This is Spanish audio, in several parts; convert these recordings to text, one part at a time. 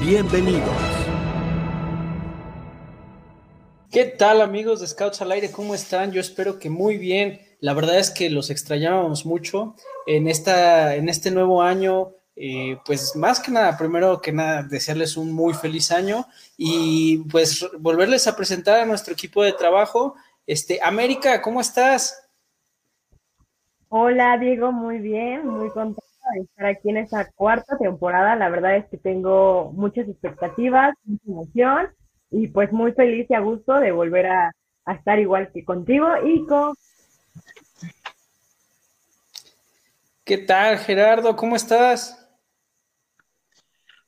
Bienvenidos. ¿Qué tal amigos de Scouts al Aire? ¿Cómo están? Yo espero que muy bien. La verdad es que los extrañábamos mucho en, esta, en este nuevo año. Eh, pues más que nada, primero que nada, desearles un muy feliz año y pues volverles a presentar a nuestro equipo de trabajo. Este, América, ¿cómo estás? Hola Diego, muy bien, muy contenta de estar aquí en esta cuarta temporada. La verdad es que tengo muchas expectativas, mucha emoción y pues muy feliz y a gusto de volver a, estar igual que contigo y con... ¿Qué tal, Gerardo? ¿Cómo estás?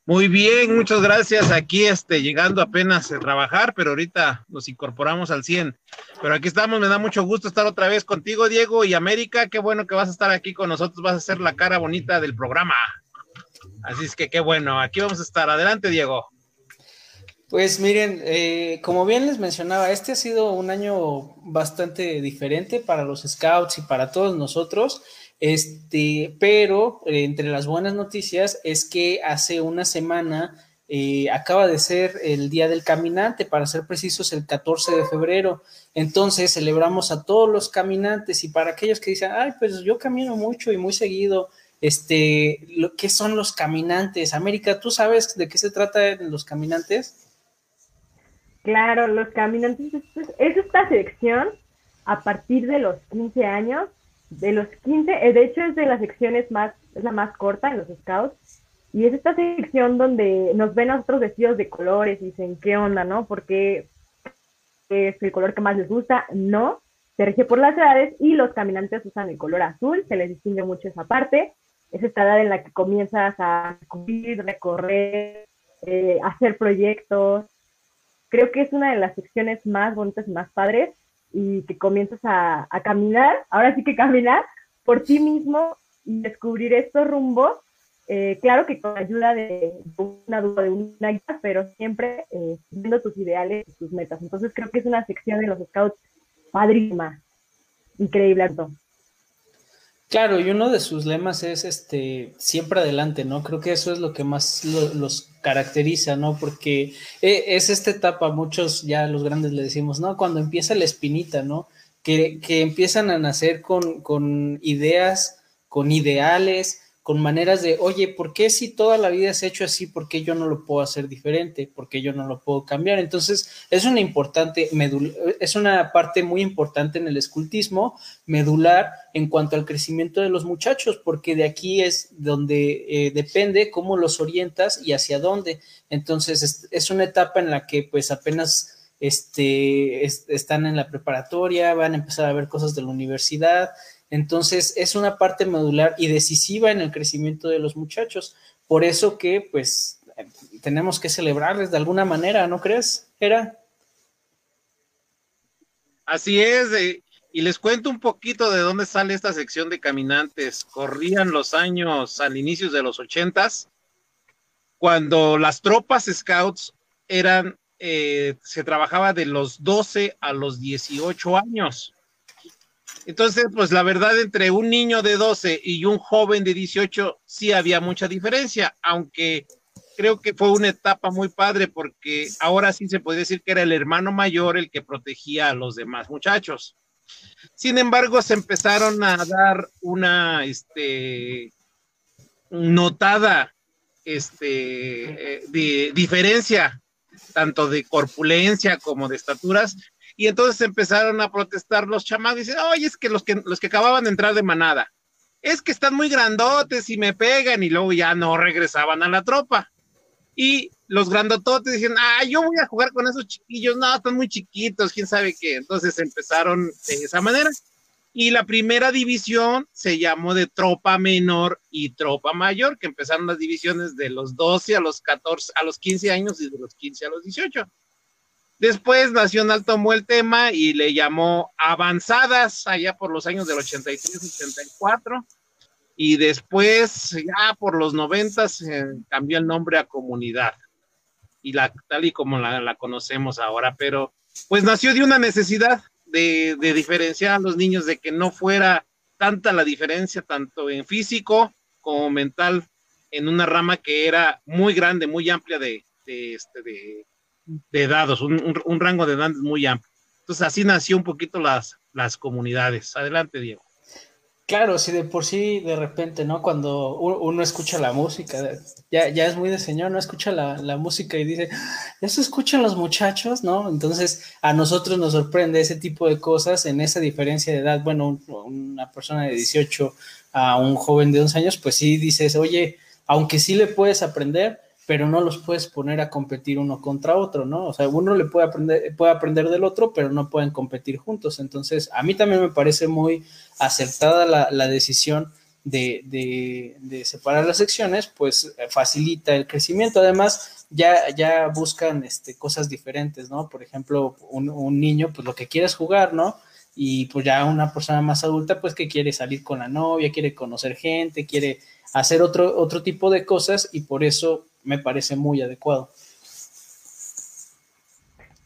Muy bien, muchas gracias. Aquí este, llegando apenas a trabajar, pero ahorita nos incorporamos al 100. Pero aquí estamos, me da mucho gusto estar otra vez contigo, Diego y América. Qué bueno que vas a estar aquí con nosotros, vas a ser la cara bonita del programa. Así es que qué bueno, aquí vamos a estar. Adelante, Diego. Pues miren, eh, como bien les mencionaba, este ha sido un año bastante diferente para los scouts y para todos nosotros. Este, pero eh, entre las buenas noticias es que hace una semana eh, acaba de ser el Día del Caminante, para ser precisos, el 14 de febrero. Entonces celebramos a todos los caminantes y para aquellos que dicen, ay, pues yo camino mucho y muy seguido, este, ¿qué son los caminantes? América, ¿tú sabes de qué se trata los caminantes? Claro, los caminantes es esta sección a partir de los 15 años de los 15, eh, de hecho es de las secciones más, es la más corta en los scouts, y es esta sección donde nos ven a nosotros vestidos de colores y dicen, ¿qué onda, no? Porque es el color que más les gusta, no, se rige por las edades y los caminantes usan el color azul, se les distingue mucho esa parte, es esta edad en la que comienzas a cumplir, recorrer, eh, hacer proyectos, creo que es una de las secciones más bonitas y más padres, y que comienzas a, caminar, ahora sí que caminar por ti mismo y descubrir estos rumbos, eh, claro que con ayuda de una duda de una guía, pero siempre eh, viendo tus ideales y tus metas. Entonces creo que es una sección de los scouts padrísima, increíble, Arto. Claro, y uno de sus lemas es este siempre adelante, ¿no? Creo que eso es lo que más los caracteriza, ¿no? Porque eh, es esta etapa, muchos ya los grandes le decimos, ¿no? Cuando empieza la espinita, ¿no? Que, que empiezan a nacer con, con ideas, con ideales, con maneras de, oye, ¿por qué si toda la vida se ha hecho así, por qué yo no lo puedo hacer diferente? ¿Por qué yo no lo puedo cambiar? Entonces, es una importante, es una parte muy importante en el escultismo medular en cuanto al crecimiento de los muchachos, porque de aquí es donde eh, depende cómo los orientas y hacia dónde. Entonces, es, una etapa en la que pues apenas este, están en la preparatoria, van a empezar a ver cosas de la universidad, entonces, es una parte medular y decisiva en el crecimiento de los muchachos. Por eso que, pues, tenemos que celebrarles de alguna manera, ¿no crees, Era? Así es, y les cuento un poquito de dónde sale esta sección de caminantes. Corrían los años al inicio de los ochentas, cuando las tropas scouts eran, eh, se trabajaba de los 12 a los 18 años. Entonces, pues la verdad, entre un niño de 12 y un joven de 18, sí había mucha diferencia, aunque creo que fue una etapa muy padre porque ahora sí se puede decir que era el hermano mayor el que protegía a los demás muchachos. Sin embargo, se empezaron a dar una este, notada este, eh, diferencia, tanto de corpulencia como de estaturas, y entonces empezaron a protestar los chamacos, dicen, oye, es que los que, los que acababan de entrar de manada, es que están muy grandotes y me pegan, y luego ya no regresaban a la tropa. Y los grandototes dicen, ah, yo voy a jugar con esos chiquillos, no, están muy chiquitos, quién sabe qué. Entonces empezaron de esa manera. Y la primera división se llamó de tropa menor y tropa mayor, que empezaron las divisiones de los 12 a los 14, a los 15 años y de los 15 a los 18. Después Nacional tomó el tema y le llamó Avanzadas allá por los años del 83-84. Y después, ya por los 90, cambió el nombre a Comunidad. Y la, tal y como la, conocemos ahora, pero pues nació de una necesidad de, diferenciar a los niños, de que no fuera tanta la diferencia, tanto en físico como mental, en una rama que era muy grande, muy amplia de, de, este, de, dados, un, rango de edades muy amplio. Entonces así nació un poquito las, las comunidades. Adelante, Diego. Claro, sí, de por sí, de repente, ¿no? Cuando uno escucha la música, ya, ya es muy de señor, no escucha la, música y dice, ¿eso escuchan los muchachos? ¿No? Entonces, a nosotros nos sorprende ese tipo de cosas en esa diferencia de edad. Bueno, una persona de 18 a un joven de 11 años, pues sí dices, oye, aunque sí le puedes aprender, pero no los puedes poner a competir uno contra otro, ¿no? O sea, uno le puede aprender, puede aprender del otro, pero no pueden competir juntos. Entonces, a mí también me parece muy acertada la, decisión de, separar las secciones, pues eh, facilita el crecimiento. Además, ya, ya buscan este, cosas diferentes, ¿no? Por ejemplo, un, un niño, pues lo que quiere es jugar, ¿no? Y pues ya una persona más adulta, pues que quiere salir con la novia, quiere conocer gente, quiere hacer otro, otro tipo de cosas y por eso me parece muy adecuado.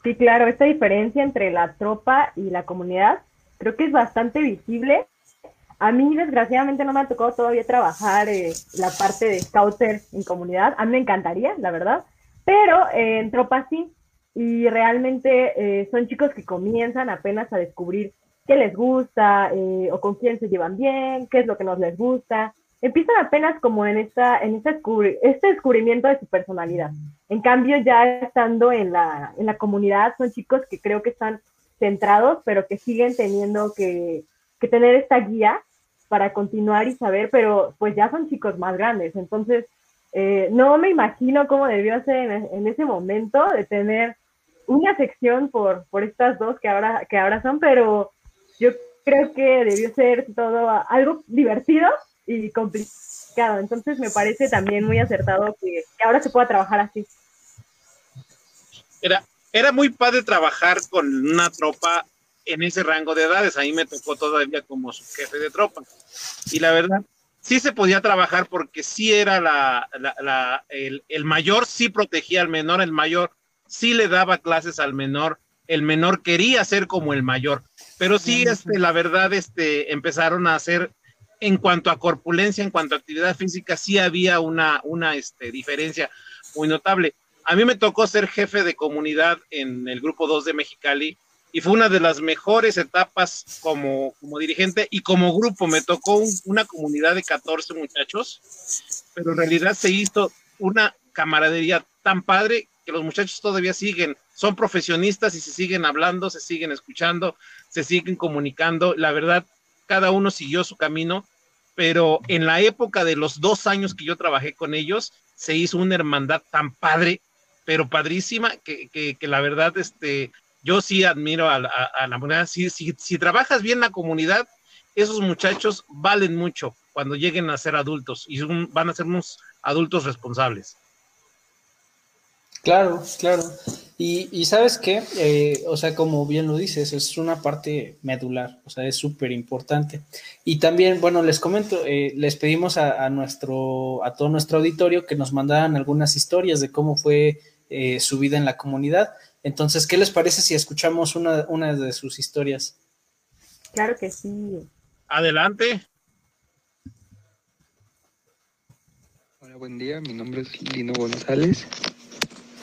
Sí, claro, esta diferencia entre la tropa y la comunidad creo que es bastante visible. A mí, desgraciadamente, no me ha tocado todavía trabajar eh, la parte de scouter en comunidad. A mí me encantaría, la verdad, pero eh, en tropa sí. Y realmente eh, son chicos que comienzan apenas a descubrir qué les gusta o con quién se llevan bien, qué es lo que nos les gusta empiezan apenas como en esta, en este, este descubrimiento de su personalidad. En cambio, ya estando en la, en la comunidad, son chicos que creo que están centrados, pero que siguen teniendo que, que tener esta guía para continuar y saber, pero pues ya son chicos más grandes. Entonces, eh, no me imagino cómo debió ser en, en, ese momento de tener una sección por, por estas dos que ahora, que ahora son, pero yo creo que debió ser todo algo divertido y complicado. Entonces me parece también muy acertado que, ahora se pueda trabajar así. Era, era muy padre trabajar con una tropa en ese rango de edades. A mí me tocó todavía como su jefe de tropa. Y la verdad, sí se podía trabajar porque sí era la, la, el, el, mayor, sí protegía al menor, el mayor sí le daba clases al menor, el menor quería ser como el mayor. Pero sí, este, la verdad, este, empezaron a hacer en cuanto a corpulencia, en cuanto a actividad física, sí había una, una este, diferencia muy notable. A mí me tocó ser jefe de comunidad en el grupo 2 de Mexicali y fue una de las mejores etapas como, como dirigente y como grupo. Me tocó una comunidad de 14 muchachos, pero en realidad se hizo una camaradería tan padre que los muchachos todavía siguen, son profesionistas y se siguen hablando, se siguen escuchando, se siguen comunicando. La verdad, cada uno siguió su camino, pero en la época de los dos años que yo trabajé con ellos, se hizo una hermandad tan padre, pero padrísima, que, que, la verdad, este, yo sí admiro a, la moneda. Si, si, si trabajas bien la comunidad, esos muchachos valen mucho cuando lleguen a ser adultos y van a ser unos adultos responsables. Claro, claro. Y, sabes qué, eh, o sea, como bien lo dices, es una parte medular, o sea, es súper importante. Y también, bueno, les comento, eh, les pedimos a, nuestro, a todo nuestro auditorio que nos mandaran algunas historias de cómo fue eh, su vida en la comunidad. Entonces, ¿qué les parece si escuchamos una, una de sus historias? Claro que sí. Adelante. Hola, buen día. Mi nombre es Lino González.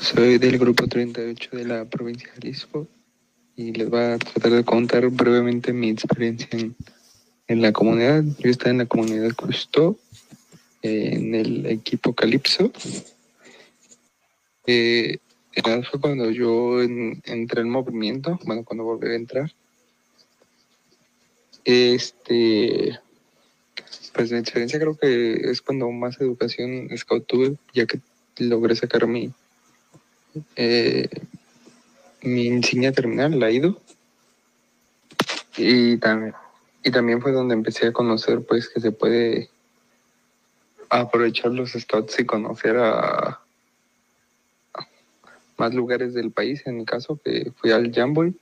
Soy del grupo 38 de la provincia de Jalisco y les voy a tratar de contar brevemente mi experiencia en, la comunidad. Yo estaba en la comunidad Custó, en el equipo Calipso. Eh, fue cuando yo entré en movimiento, bueno, cuando volví a entrar. Este, pues mi experiencia creo que es cuando más educación scout tuve, ya que logré sacar mi, eh, mi insignia terminal, la IDO. Y también, y también fue donde empecé a conocer pues que se puede aprovechar los scouts y conocer a más lugares del país, en mi caso, que fui al Jamboree.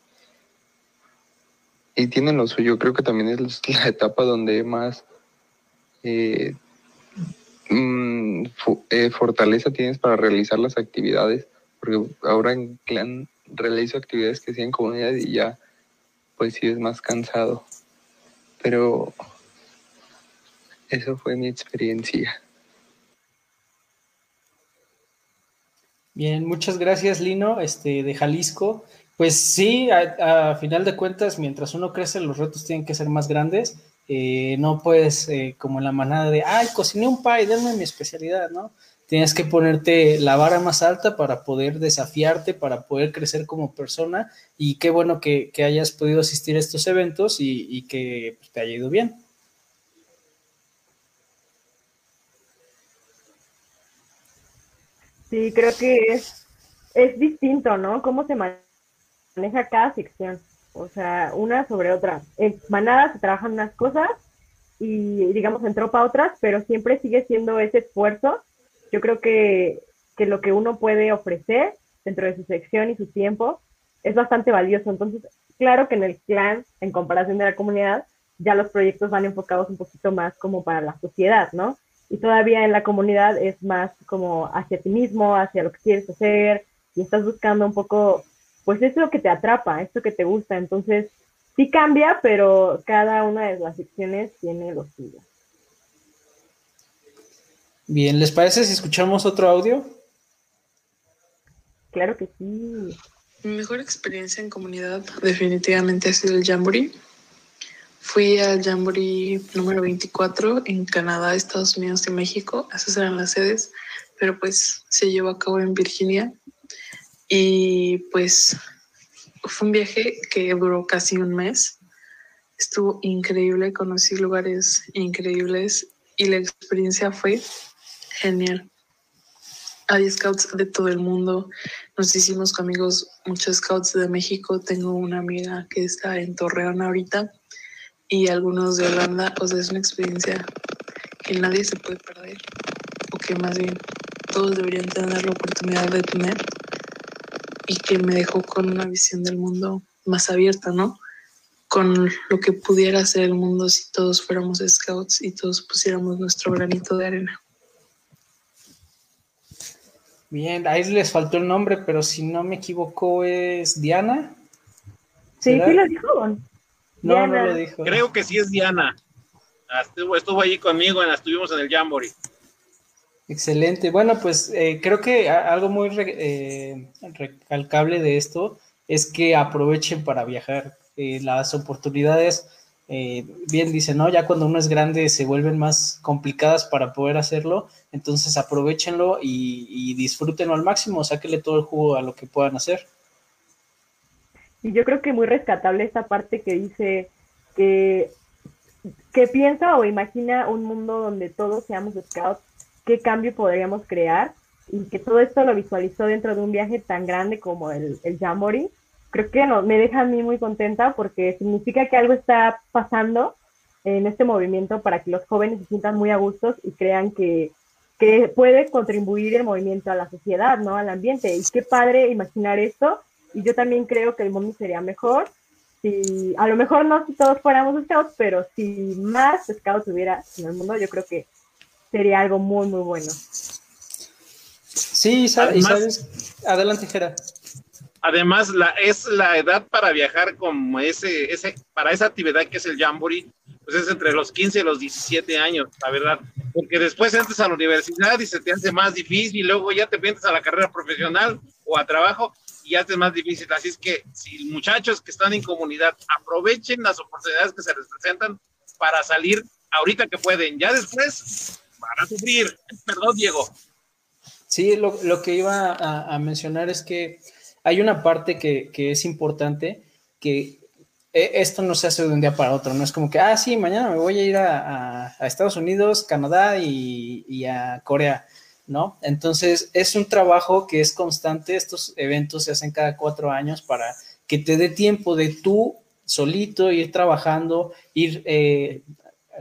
Y tienen lo suyo, creo que también es la etapa donde más eh, mm, eh, fortaleza tienes para realizar las actividades, porque ahora en clan realizo actividades que hacía en comunidad y ya pues sí es más cansado. Pero eso fue mi experiencia. Bien, muchas gracias, Lino, este, de Jalisco. Pues sí, a, final de cuentas, mientras uno crece, los retos tienen que ser más grandes. Eh, no puedes, eh, como la manada de, ay, cociné un pie, denme mi especialidad, ¿no? Tienes que ponerte la vara más alta para poder desafiarte, para poder crecer como persona. Y qué bueno que, hayas podido asistir a estos eventos y, que pues, te haya ido bien. Sí, creo que es, es distinto, ¿no? Cómo se maneja cada sección. O sea, una sobre otra. En manada se trabajan unas cosas y, digamos, en tropa otras, pero siempre sigue siendo ese esfuerzo. Yo creo que, que lo que uno puede ofrecer dentro de su sección y su tiempo es bastante valioso. Entonces, claro que en el clan, en comparación de la comunidad, ya los proyectos van enfocados un poquito más como para la sociedad, ¿no? y todavía en la comunidad es más como hacia ti mismo, hacia lo que quieres hacer y estás buscando un poco, pues es lo que te atrapa, esto que te gusta. Entonces, sí cambia, pero cada una de las secciones tiene lo suyo. Bien, ¿les parece si escuchamos otro audio? Claro que sí. Mi mejor experiencia en comunidad definitivamente ha sido el Jamboree. Fui al Jamboree número 24 en Canadá, Estados Unidos y México. Esas eran las sedes, pero pues se llevó a cabo en Virginia. Y pues fue un viaje que duró casi un mes. Estuvo increíble, conocí lugares increíbles y la experiencia fue genial. Hay scouts de todo el mundo. Nos hicimos amigos, muchos scouts de México. Tengo una amiga que está en Torreón ahorita y algunos de Holanda, o sea, es una experiencia que nadie se puede perder, o que más bien todos deberían tener la oportunidad de tener, y que me dejó con una visión del mundo más abierta, ¿no? Con lo que pudiera ser el mundo si todos fuéramos scouts y todos pusiéramos nuestro granito de arena. Bien, ahí les faltó el nombre, pero si no me equivoco es Diana. Sí, sí lo dijo. No, no lo dijo. Creo que sí es Diana. Ah, estuvo, estuvo allí conmigo, estuvimos en el Jamboree. Excelente. Bueno, pues eh, creo que algo muy eh, recalcable de esto es que aprovechen para viajar. Eh, las oportunidades, bien dicen, ¿no? Ya cuando uno es grande se vuelven más complicadas para poder hacerlo. Entonces aprovechenlo y, y disfrútenlo al máximo. Sáquenle todo el jugo a lo que puedan hacer. Y yo creo que muy rescatable esta parte que dice que, que piensa o imagina un mundo donde todos seamos scouts, qué cambio podríamos crear y que todo esto lo visualizó dentro de un viaje tan grande como el, el Jamboree. Creo que no, me deja a mí muy contenta porque significa que algo está pasando en este movimiento para que los jóvenes se sientan muy a gustos y crean que, que puede contribuir el movimiento a la sociedad, ¿no? Al ambiente. Y qué padre imaginar esto y yo también creo que el mundo sería mejor si, a lo mejor no si todos fuéramos scouts, pero si más scouts hubiera en el mundo, yo creo que sería algo muy, muy bueno. Sí, sabes, adelante, Jera. Además, la, es la edad para viajar como ese, ese, para esa actividad que es el Jamboree, pues es entre los 15 y los 17 años, la verdad. Porque después entras a la universidad y se te hace más difícil, y luego ya te metes a la carrera profesional o a trabajo, y hace más difícil. Así es que si muchachos que están en comunidad aprovechen las oportunidades que se les presentan para salir ahorita que pueden, ya después van a sufrir. Perdón, Diego. Sí, lo, que iba a, mencionar es que hay una parte que, es importante, que e, esto no se hace de un día para otro, no es como que, ah, sí, mañana me voy a ir a, Estados Unidos, Canadá y, a Corea ¿no? Entonces, es un trabajo que es constante, estos eventos se hacen cada cuatro años para que te dé tiempo de tú solito, ir trabajando, ir eh,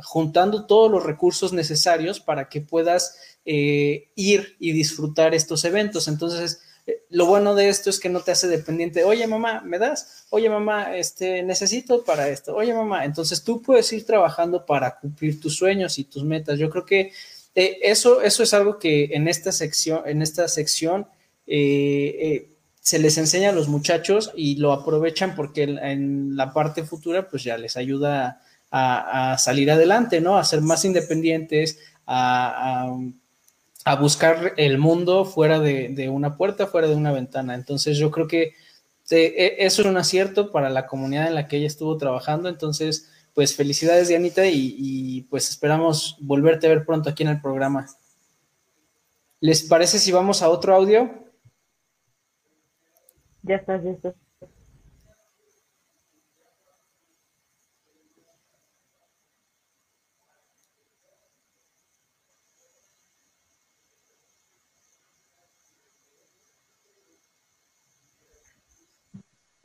juntando todos los recursos necesarios para que puedas eh, ir y disfrutar estos eventos. Entonces, eh, lo bueno de esto es que no te hace dependiente, oye mamá, ¿me das? Oye mamá, este, necesito para esto, oye mamá, entonces tú puedes ir trabajando para cumplir tus sueños y tus metas. Yo creo que eh, eso, eso es algo que en esta sección, en esta sección se les enseña a los muchachos y lo aprovechan porque en, la parte futura pues ya les ayuda a, salir adelante, ¿no? A ser más independientes, a, buscar el mundo fuera de, una puerta, fuera de una ventana. Entonces yo creo que e, eso es un acierto para la comunidad en la que ella estuvo trabajando. Entonces, pues felicidades, Dianita, y, y pues esperamos volverte a ver pronto aquí en el programa. ¿Les parece si vamos a otro audio? Ya estás, ya estás.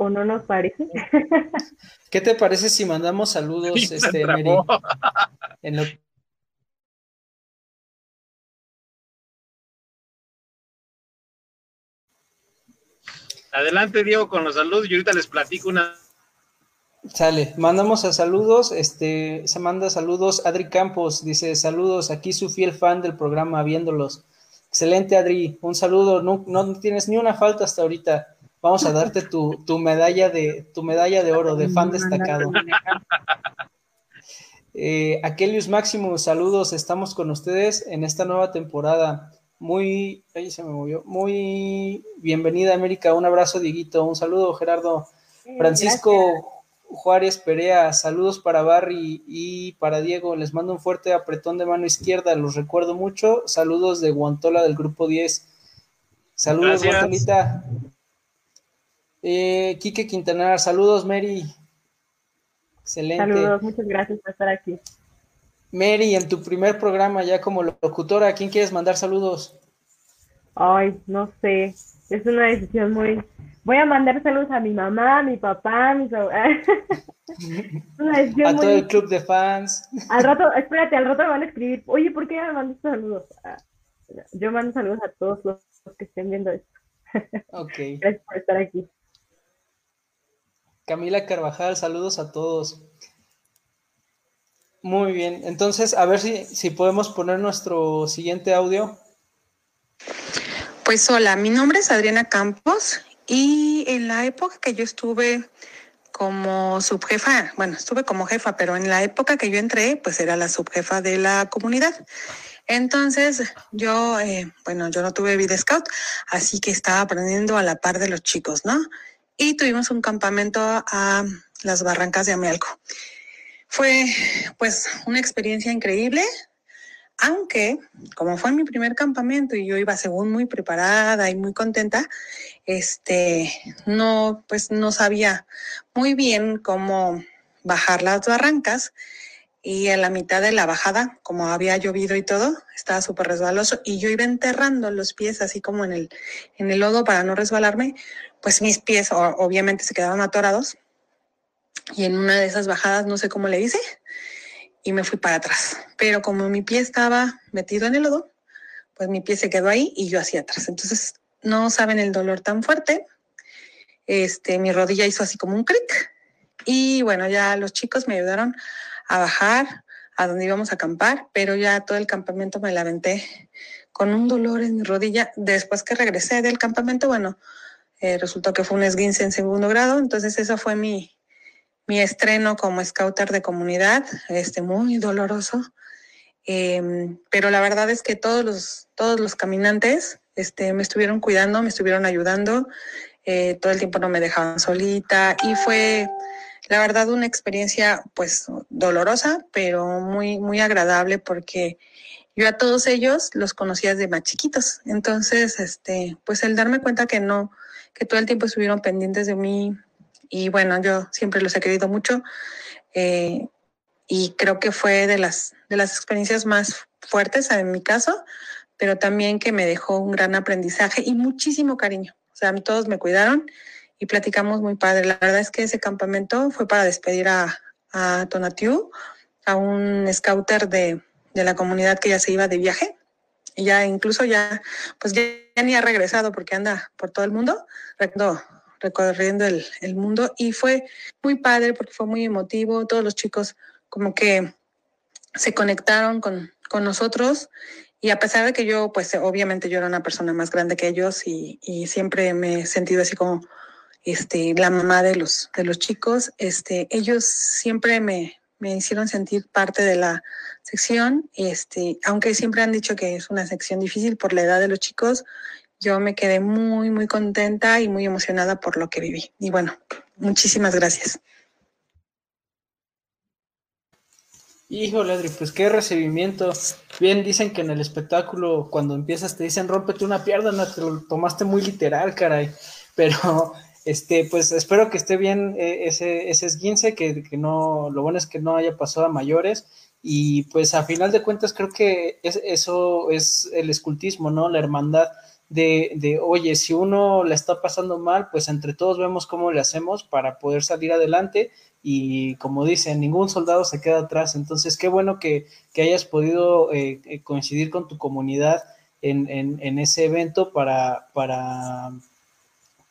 ¿O no nos parece? ¿Qué te parece si mandamos saludos, este, Mary? En lo... Adelante, Diego, con los saludos y ahorita les platico una. Sale, mandamos a saludos, este, se manda saludos, Adri Campos dice saludos, aquí su fiel fan del programa, viéndolos. Excelente, Adri, un saludo, no, no tienes ni una falta hasta ahorita. Vamos a darte tu, tu, medalla de tu medalla de oro de fan destacado. Eh, Aquelius Máximo, saludos, estamos con ustedes en esta nueva temporada. Muy, ahí se me movió, muy bienvenida América, un abrazo Dieguito, un saludo Gerardo. Francisco Juárez Perea, saludos para Barry y para Diego, les mando un fuerte apretón de mano izquierda, los recuerdo mucho, saludos de Guantola del grupo 10. Saludos, Guantolita. Eh, Quique Quintanar, saludos, Mary. Excelente. Saludos, muchas gracias por estar aquí. Mary, en tu primer programa ya como locutora, ¿a quién quieres mandar saludos? Ay, no sé. Es una decisión muy. Voy a mandar saludos a mi mamá, a mi papá, a mi. a todo el club de fans. Al rato, espérate, al rato me van a escribir. Oye, ¿por qué me mandas saludos? Ah, yo mando saludos a todos los que estén viendo esto. Ok. Gracias por estar aquí. Camila Carvajal, saludos a todos. Muy bien, entonces a ver si, si podemos poner nuestro siguiente audio. Pues hola, mi nombre es Adriana Campos y en la época que yo estuve como subjefa, bueno, estuve como jefa, pero en la época que yo entré, pues era la subjefa de la comunidad. Entonces, yo, eh, bueno, yo no tuve vida scout, así que estaba aprendiendo a la par de los chicos, ¿no? Y tuvimos un campamento a las barrancas de Amealco. Fue pues una experiencia increíble, aunque como fue mi primer campamento y yo iba según muy preparada y muy contenta, este, no, pues no sabía muy bien cómo bajar las barrancas y en la mitad de la bajada, como había llovido y todo, estaba súper resbaloso y yo iba enterrando los pies así como en el, en el lodo para no resbalarme, pues mis pies obviamente se quedaron atorados y en una de esas bajadas no sé cómo le hice y me fui para atrás. Pero como mi pie estaba metido en el lodo, pues mi pie se quedó ahí y yo hacia atrás. Entonces no saben el dolor tan fuerte. Este, mi rodilla hizo así como un cric y bueno, ya los chicos me ayudaron a bajar a donde íbamos a acampar, pero ya todo el campamento me la aventé con un dolor en mi rodilla. Después que regresé del campamento, bueno, eh, resultó que fue un esguince en segundo grado, entonces eso fue mi, mi estreno como scouter de comunidad, este, muy doloroso. Em, pero la verdad es que todos los, todos los caminantes este, me estuvieron cuidando, me estuvieron ayudando, eh, todo el tiempo no me dejaban solita y fue la verdad una experiencia pues dolorosa, pero muy, muy agradable porque yo a todos ellos los conocía desde más chiquitos. Entonces, este, pues el darme cuenta que no, que todo el tiempo estuvieron pendientes de mí y bueno, yo siempre los he querido mucho eh, y creo que fue de las, de las experiencias más fuertes en mi caso, pero también que me dejó un gran aprendizaje y muchísimo cariño. O sea, todos me cuidaron y platicamos muy padre. La verdad es que ese campamento fue para despedir a, a Tonatiu, a un scouter de, de la comunidad que ya se iba de viaje ya incluso ya, pues ya, ni ha regresado porque anda por todo el mundo, recorriendo el, el, mundo. Y fue muy padre porque fue muy emotivo, todos los chicos como que se conectaron con, con nosotros. Y a pesar de que yo, pues obviamente yo era una persona más grande que ellos y, y siempre me he sentido así como este, la mamá de los, de los chicos, este, ellos siempre me, me hicieron sentir parte de la sección, este, aunque siempre han dicho que es una sección difícil por la edad de los chicos, yo me quedé muy, muy contenta y muy emocionada por lo que viví. Y bueno, muchísimas gracias. Híjole, Adri, pues qué recibimiento. Bien, dicen que en el espectáculo, cuando empiezas, te dicen rómpete una pierna, te lo tomaste muy literal, caray. Pero, este, pues espero que esté bien eh, ese, ese esguince, que, que no, lo bueno es que no haya pasado a mayores. Y pues a final de cuentas creo que es, eso es el escultismo, ¿no? La hermandad de, de, oye, si uno la está pasando mal, pues entre todos vemos cómo le hacemos para poder salir adelante y como dicen, ningún soldado se queda atrás. Entonces, qué bueno que, que hayas podido eh, eh coincidir con tu comunidad en, en, en ese evento para, para,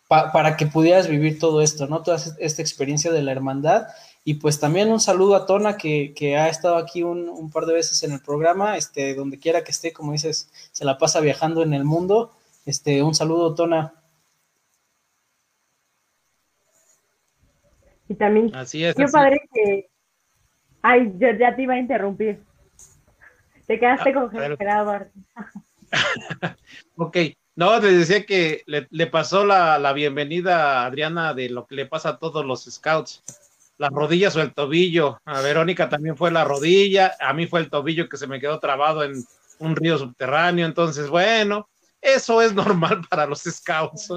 pa, para que pudieras vivir todo esto, ¿no? Toda esta experiencia de la hermandad. Y pues también un saludo a Tona, que, que ha estado aquí un, un, par de veces en el programa, este, donde quiera que esté, como dices, se la pasa viajando en el mundo. Este, un saludo, Tona. Y también, así es, qué así. padre que... Ay, yo ya te iba a interrumpir. Te quedaste Ah, congelado. ok, no, te decía que le, le pasó la, la, bienvenida a Adriana de lo que le pasa a todos los scouts. Las rodillas o el tobillo. A Verónica también fue la rodilla. A mí fue el tobillo que se me quedó trabado en un río subterráneo. Entonces, bueno, eso es normal para los scouts.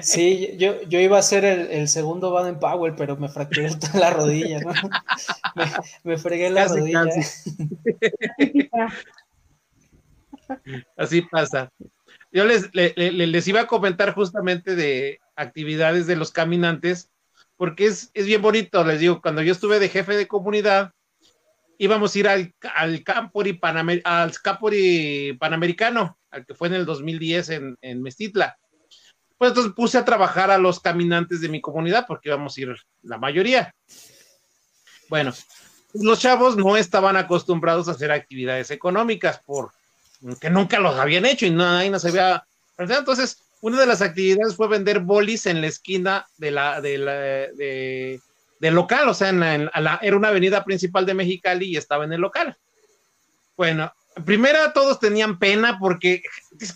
Sí, yo, yo iba a ser el, el segundo Baden Powell, pero me fracturé toda la rodilla, ¿no? Me, me fregué la casi, rodilla. Casi. Así pasa. Yo les, iba a comentar justamente de actividades de los caminantes, porque es, bien bonito, les digo, cuando yo estuve de jefe de comunidad, íbamos a ir al, al, Campori, al Panamericano, al que fue en el 2010 en, en Mestitla. Pues entonces puse a trabajar a los caminantes de mi comunidad, porque íbamos a ir la mayoría. Bueno, los chavos no estaban acostumbrados a hacer actividades económicas por que nunca los habían hecho y nadie no se había entonces una de las actividades fue vender bolis en la esquina de la, de de, del local, o sea, en era una avenida principal de Mexicali y estaba en el local. Bueno, primero todos tenían pena porque,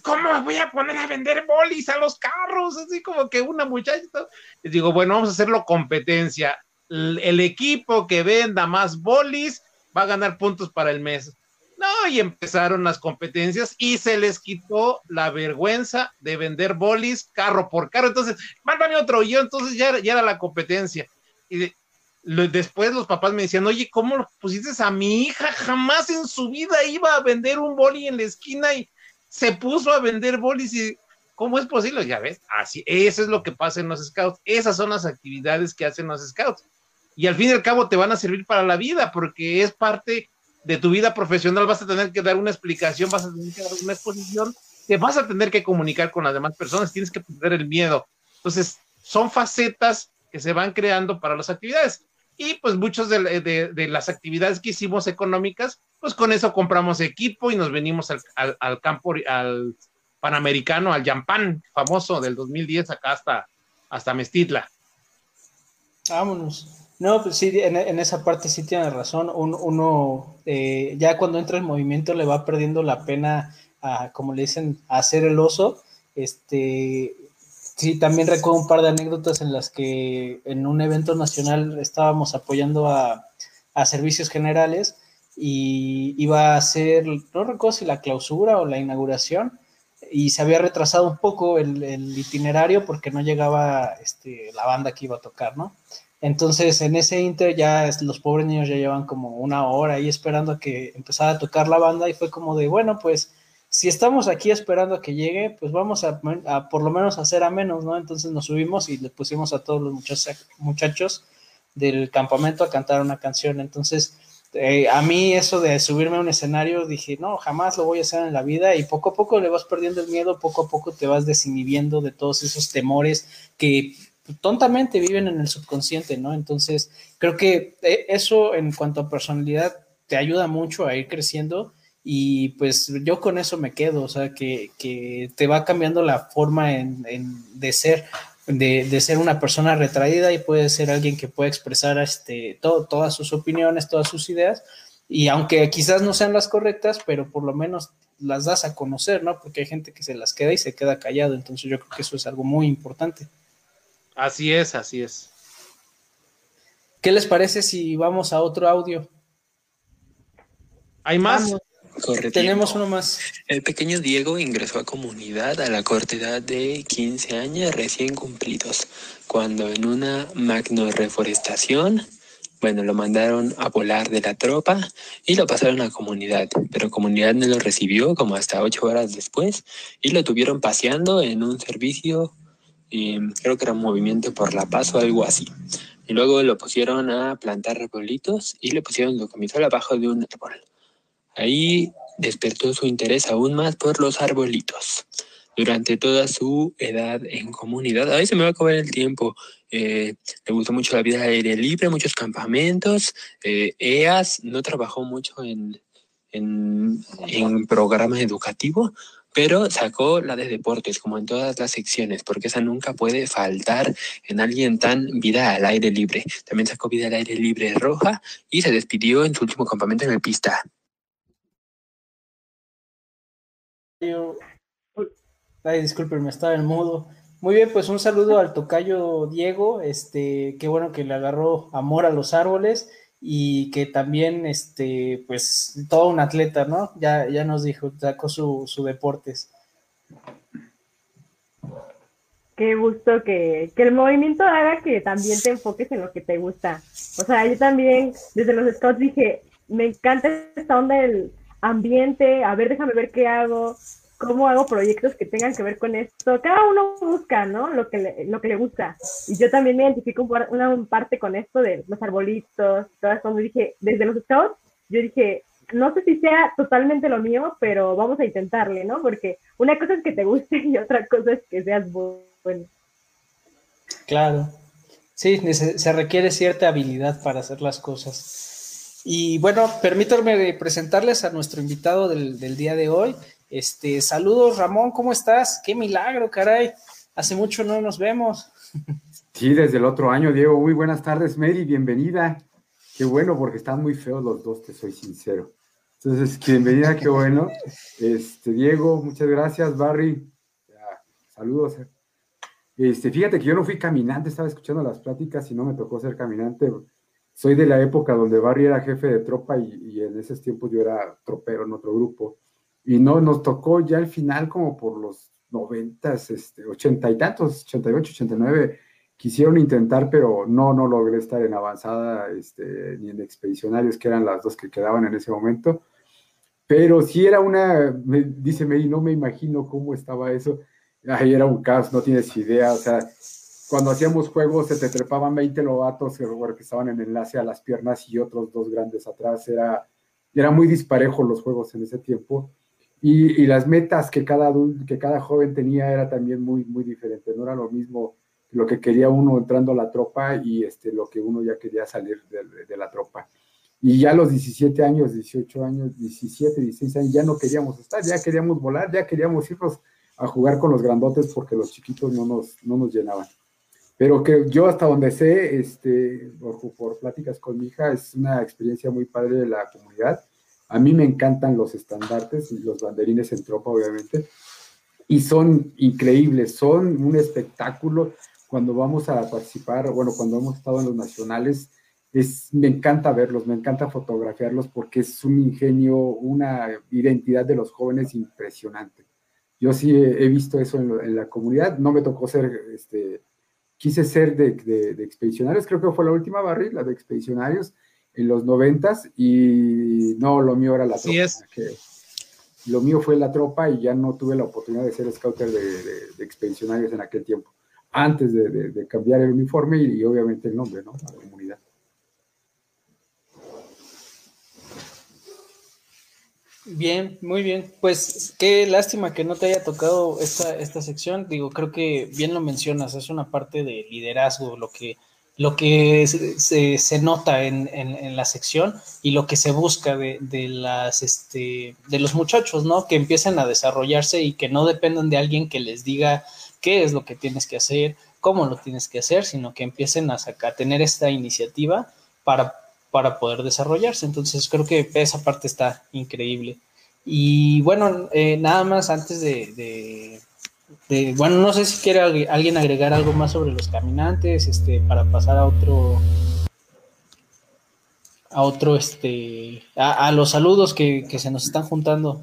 ¿cómo voy a poner a vender bolis a los carros? Así como que una muchacha. Les digo, bueno, vamos a hacerlo competencia. El, el equipo que venda más bolis va a ganar puntos para el mes. Y empezaron las competencias y se les quitó la vergüenza de vender bolis carro por carro. Entonces, mándame otro. Y yo entonces ya, ya era la competencia. Y de, lo, después los papás me decían, oye, ¿cómo lo pusiste a mi hija? Jamás en su vida iba a vender un boli en la esquina y se puso a vender bolis y ¿cómo es posible? Ya ves, así, eso es lo que pasa en los scouts. Esas son las actividades que hacen los scouts. Y al fin y al cabo te van a servir para la vida porque es parte de tu vida profesional vas a tener que dar una explicación, vas a tener que dar una exposición, te vas a tener que comunicar con las demás personas, tienes que perder el miedo. Entonces, son facetas que se van creando para las actividades. Y pues muchas de, de, las actividades que hicimos económicas, pues con eso compramos equipo y nos venimos al, al, al campo, al Panamericano, al Yampan famoso del 2010 acá hasta, hasta Mestitla. Vámonos. No, pues sí, en, esa parte sí tiene razón. Un, uno, eh, ya cuando entra el movimiento, le va perdiendo la pena, a, como le dicen, a hacer el oso. Este, sí, también recuerdo un par de anécdotas en las que en un evento nacional estábamos apoyando a, a servicios generales y iba a ser, no recuerdo si la clausura o la inauguración, y se había retrasado un poco el, el itinerario porque no llegaba este, la banda que iba a tocar, ¿no? Entonces, en ese inter ya los pobres niños ya llevan como una hora ahí esperando a que empezara a tocar la banda y fue como de, bueno, pues si estamos aquí esperando a que llegue, pues vamos a, por lo menos hacer a menos, ¿no? Entonces nos subimos y le pusimos a todos los muchachos, del campamento a cantar una canción. Entonces, eh, a mí eso de subirme a un escenario, dije, no, jamás lo voy a hacer en la vida y poco a poco le vas perdiendo el miedo, poco a poco te vas desinhibiendo de todos esos temores que tontamente viven en el subconsciente, ¿no? Entonces, creo que eh, eso en cuanto a personalidad te ayuda mucho a ir creciendo y pues yo con eso me quedo, o sea, que, que te va cambiando la forma en, de ser, de, de, ser una persona retraída y puede ser alguien que puede expresar este, todo, todas sus opiniones, todas sus ideas, y aunque quizás no sean las correctas, pero por lo menos las das a conocer, ¿no? Porque hay gente que se las queda y se queda callado, entonces yo creo que eso es algo muy importante. Así es, así es. ¿Qué les parece si vamos a otro audio? ¿Hay más? Tenemos uno más. El pequeño Diego ingresó a comunidad a la corta edad de 15 años recién cumplidos, cuando en una magno reforestación, bueno, lo mandaron a volar de la tropa y lo pasaron a comunidad, pero comunidad no lo recibió como hasta ocho horas después y lo tuvieron paseando en un servicio, y creo que era un movimiento por la paz o algo así. Y luego lo pusieron a plantar arbolitos y le pusieron lo camisol abajo de un árbol. Ahí despertó su interés aún más por los arbolitos. Durante toda su edad en comunidad, a se me va a acabar el tiempo. Eh, le gustó mucho la vida al aire libre, muchos campamentos. Eh, EAS no trabajó mucho en, en, en programas educativos, pero sacó la de deportes, como en todas las secciones, porque esa nunca puede faltar en alguien tan vida al aire libre. También sacó vida al aire libre roja y se despidió en su último campamento en el pista. Ay, disculpen, estaba en mudo. Muy bien, pues un saludo al tocayo Diego, este, qué bueno que le agarró amor a los árboles y que también, este, pues, todo un atleta, ¿no? Ya, ya nos dijo, sacó su, su deportes. Qué gusto que, que, el movimiento haga que también te enfoques en lo que te gusta. O sea, yo también desde los scouts dije, me encanta esta onda del ambiente, a ver, déjame ver qué hago, cómo hago proyectos que tengan que ver con esto. Cada uno busca, ¿no? Lo que le, lo que le gusta. Y yo también me identifico una parte con esto de los arbolitos, todas cuando dije, desde los scouts, yo dije, no sé si sea totalmente lo mío, pero vamos a intentarle, ¿no? Porque una cosa es que te guste y otra cosa es que seas bueno. Claro. Sí, se requiere cierta habilidad para hacer las cosas. Y bueno, permítanme presentarles a nuestro invitado del, del día de hoy. Este, saludos, Ramón, ¿cómo estás? Qué milagro, caray. Hace mucho no nos vemos. Sí, desde el otro año, Diego. Muy buenas tardes, Mary, bienvenida. Qué bueno, porque están muy feos los dos, te soy sincero. Entonces, bienvenida, qué bueno. Este, Diego, muchas gracias, Barry. saludos. Este, fíjate que yo no fui caminante, estaba escuchando las pláticas y no me tocó ser caminante. Soy de la época donde Barry era jefe de tropa y, y en esos tiempos yo era tropero en otro grupo y no, nos tocó ya al final como por los noventas, este, ochenta y tantos, ochenta y ocho, ochenta y nueve, quisieron intentar, pero no, no logré estar en avanzada, este, ni en expedicionarios, que eran las dos que quedaban en ese momento, pero sí era una, me, dice Mary, no me imagino cómo estaba eso, ahí era un caos, no tienes idea, o sea, cuando hacíamos juegos se te trepaban 20 lobatos que, que estaban en enlace a las piernas y otros dos grandes atrás, era, era muy disparejo los juegos en ese tiempo, y, las metas que cada, que cada joven tenía era también muy, muy diferente. No era lo mismo lo que quería uno entrando a la tropa y este, lo que uno ya quería salir de, de la tropa. Y ya a los 17 años, 18 años, 17, 16 años, ya no queríamos estar, ya queríamos volar, ya queríamos irnos a jugar con los grandotes porque los chiquitos no nos, no nos llenaban. Pero que yo hasta donde sé, este, por, por pláticas con mi hija, es una experiencia muy padre de la comunidad a mí me encantan los estandartes y los banderines en tropa, obviamente, y son increíbles, son un espectáculo. Cuando vamos a participar, bueno, cuando hemos estado en los nacionales, es, me encanta verlos, me encanta fotografiarlos porque es un ingenio, una identidad de los jóvenes impresionante. Yo sí he, visto eso en, la comunidad, no me tocó ser, este, quise ser de, de, de expedicionarios, creo que fue la última barril, la de expedicionarios, en los noventas y no, lo mío era la Así es. lo mío fue la tropa y ya no tuve la oportunidad de ser scouter de, expedicionarios en aquel tiempo, antes de, cambiar el uniforme y, obviamente el nombre, ¿no? A la comunidad. Bien, muy bien. Pues qué lástima que no te haya tocado esta, esta sección. Digo, creo que bien lo mencionas, es una parte de liderazgo, lo que, lo que se, se, nota en, en, la sección y lo que se busca de, de, las, este, de los muchachos, ¿no? Que empiecen a desarrollarse y que no dependan de alguien que les diga qué es lo que tienes que hacer, cómo lo tienes que hacer, sino que empiecen a, sacar, tener esta iniciativa para para poder desarrollarse. Entonces creo que esa parte está increíble. Y bueno, eh, nada más antes de, bueno, no sé si quiere alguien agregar algo más sobre los caminantes, este, para pasar a otro, a otro, este, a, los saludos que, se nos están juntando.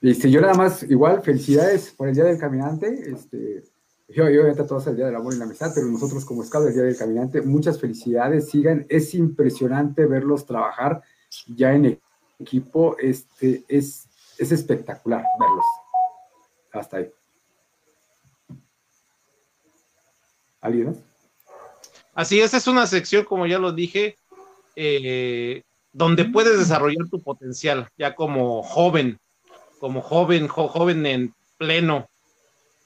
Este, yo nada más, igual, felicidades por el Día del Caminante, este, yo, obviamente todos el Día del Amor y la Amistad, pero nosotros como Scout el Día del Caminante, muchas felicidades, sigan, es impresionante verlos trabajar ya en equipo, este, es, es espectacular verlos. Hasta ahí. ¿Alguien Así es, es una sección, como ya lo dije, eh, donde puedes desarrollar tu potencial, ya como joven, como joven, joven en pleno,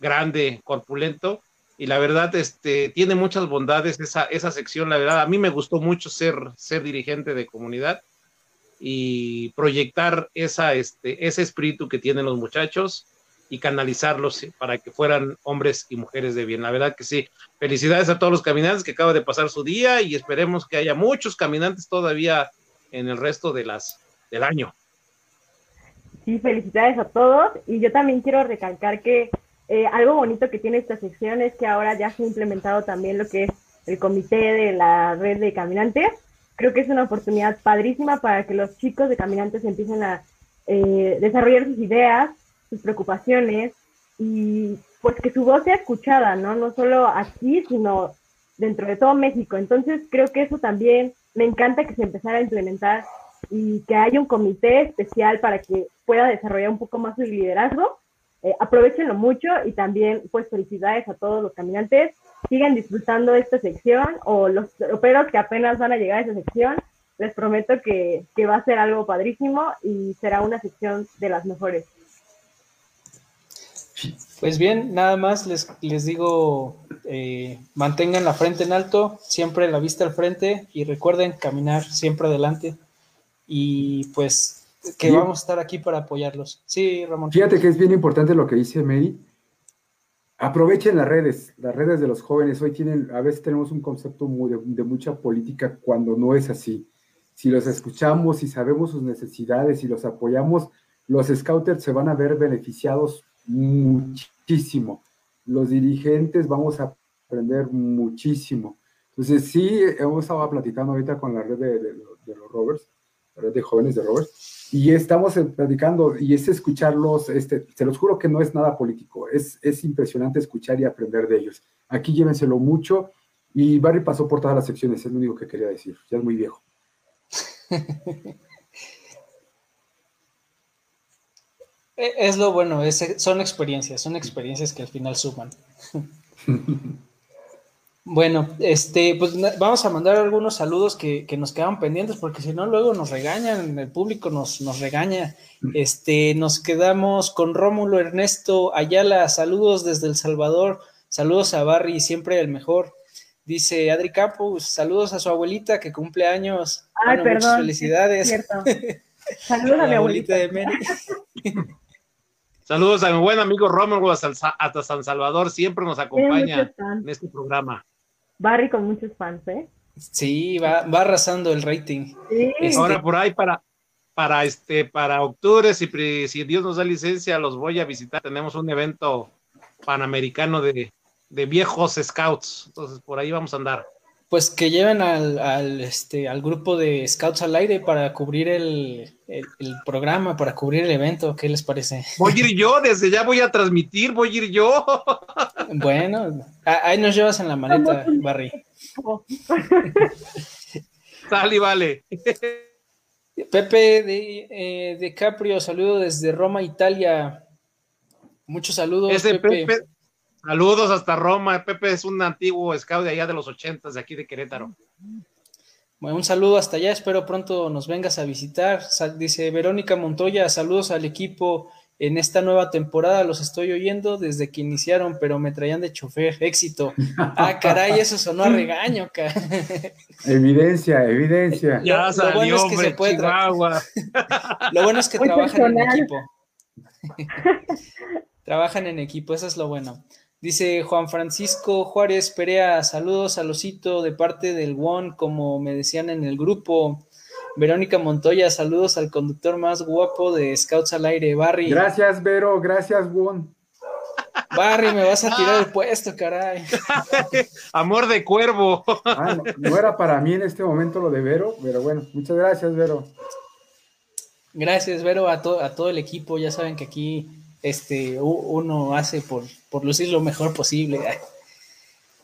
grande, corpulento, y la verdad, este, tiene muchas bondades esa, esa sección, la verdad, a mí me gustó mucho ser, ser dirigente de comunidad y proyectar esa, este, ese espíritu que tienen los muchachos y canalizarlos para que fueran hombres y mujeres de bien. La verdad que sí. Felicidades a todos los caminantes que acaba de pasar su día y esperemos que haya muchos caminantes todavía en el resto de las, del año. Sí, felicidades a todos y yo también quiero recalcar que eh, algo bonito que tiene esta sección es que ahora ya se ha implementado también lo que es el comité de la red de caminantes. Creo que es una oportunidad padrísima para que los chicos de caminantes empiecen a eh, desarrollar sus ideas, sus preocupaciones y pues que su voz sea escuchada, ¿no? No solo aquí, sino dentro de todo México. Entonces creo que eso también me encanta que se empezara a implementar y que haya un comité especial para que pueda desarrollar un poco más su liderazgo eh, aprovechenlo mucho y también pues felicidades a todos los caminantes. Sigan disfrutando esta sección o los operos que apenas van a llegar a esta sección. Les prometo que, va a ser algo padrísimo y será una sección de las mejores. Pues bien, nada más les, les digo, eh, mantengan la frente en alto, siempre la vista al frente y recuerden caminar siempre adelante. Y pues que vamos a estar aquí para apoyarlos. Sí, Ramón. Fíjate que es bien importante lo que dice Mary. Aprovechen las redes, las redes de los jóvenes. Hoy tienen, a veces tenemos un concepto de, mucha política cuando no es así. Si los escuchamos y sabemos sus necesidades y los apoyamos, los scouters se van a ver beneficiados muchísimo. Los dirigentes vamos a aprender muchísimo. Entonces, sí, hemos estado platicando ahorita con la red de, los Rovers, la red de jóvenes de Rovers, y estamos predicando y es escucharlos, este, se los juro que no es nada político, es, es impresionante escuchar y aprender de ellos. Aquí llévenselo mucho y Barry pasó por todas las secciones, es lo único que quería decir, ya es muy viejo. es lo bueno, son experiencias, son experiencias que al final suman. Bueno, este, pues vamos a mandar algunos saludos que, nos quedan pendientes, porque si no, luego nos regañan, el público nos, nos regaña. Este, nos quedamos con Rómulo Ernesto Ayala, saludos desde El Salvador, saludos a Barry, siempre el mejor. Dice Adri Campos, saludos a su abuelita que cumple años. Ay, perdón. felicidades. saludos a, mi abuelita. de Mary. Saludos a mi buen amigo Rómulo hasta San Salvador, siempre nos acompaña en este programa. Barry con muchos fans, ¿eh? Sí, va, va arrasando el rating. Este, Ahora por ahí para, para este, para octubre, si, si Dios nos da licencia, los voy a visitar. Tenemos un evento panamericano de, de viejos scouts. Entonces por ahí vamos a andar pues que lleven al, este, al grupo de Scouts al aire para cubrir el, programa, para cubrir el evento. ¿Qué les parece? Voy a ir yo, desde ya voy a transmitir, voy a ir yo. Bueno, ahí nos llevas en la maleta, Barry. Sal y vale. Pepe de, eh, de Caprio, saludo desde Roma, Italia. Muchos saludos, Ese Pepe. Pepe, saludos hasta Roma. Pepe es un antiguo scout de allá de los ochentas, de aquí de Querétaro. Bueno, un saludo hasta allá, espero pronto nos vengas a visitar. Dice Verónica Montoya, saludos al equipo en esta nueva temporada, los estoy oyendo desde que iniciaron, pero me traían de chofer, éxito. Ah, caray, eso sonó a regaño, ca. Evidencia, evidencia. Ya lo salió, bueno es que se puede. Lo bueno es que Muy trabajan en equipo. trabajan en equipo, eso es lo bueno. Dice Juan Francisco Juárez Perea, saludos al osito de parte del WON, como me decían en el grupo. Verónica Montoya, saludos al conductor más guapo de Scouts al Aire, Barry. Gracias, Vero, gracias, Won. Barry, me vas a tirar el puesto, caray. Amor de cuervo. Ah, no, no era para mí en este momento lo de Vero, pero bueno, muchas gracias, Vero. Gracias, Vero, a, to- a todo el equipo. Ya saben que aquí este, uno hace por, por lucir lo mejor posible.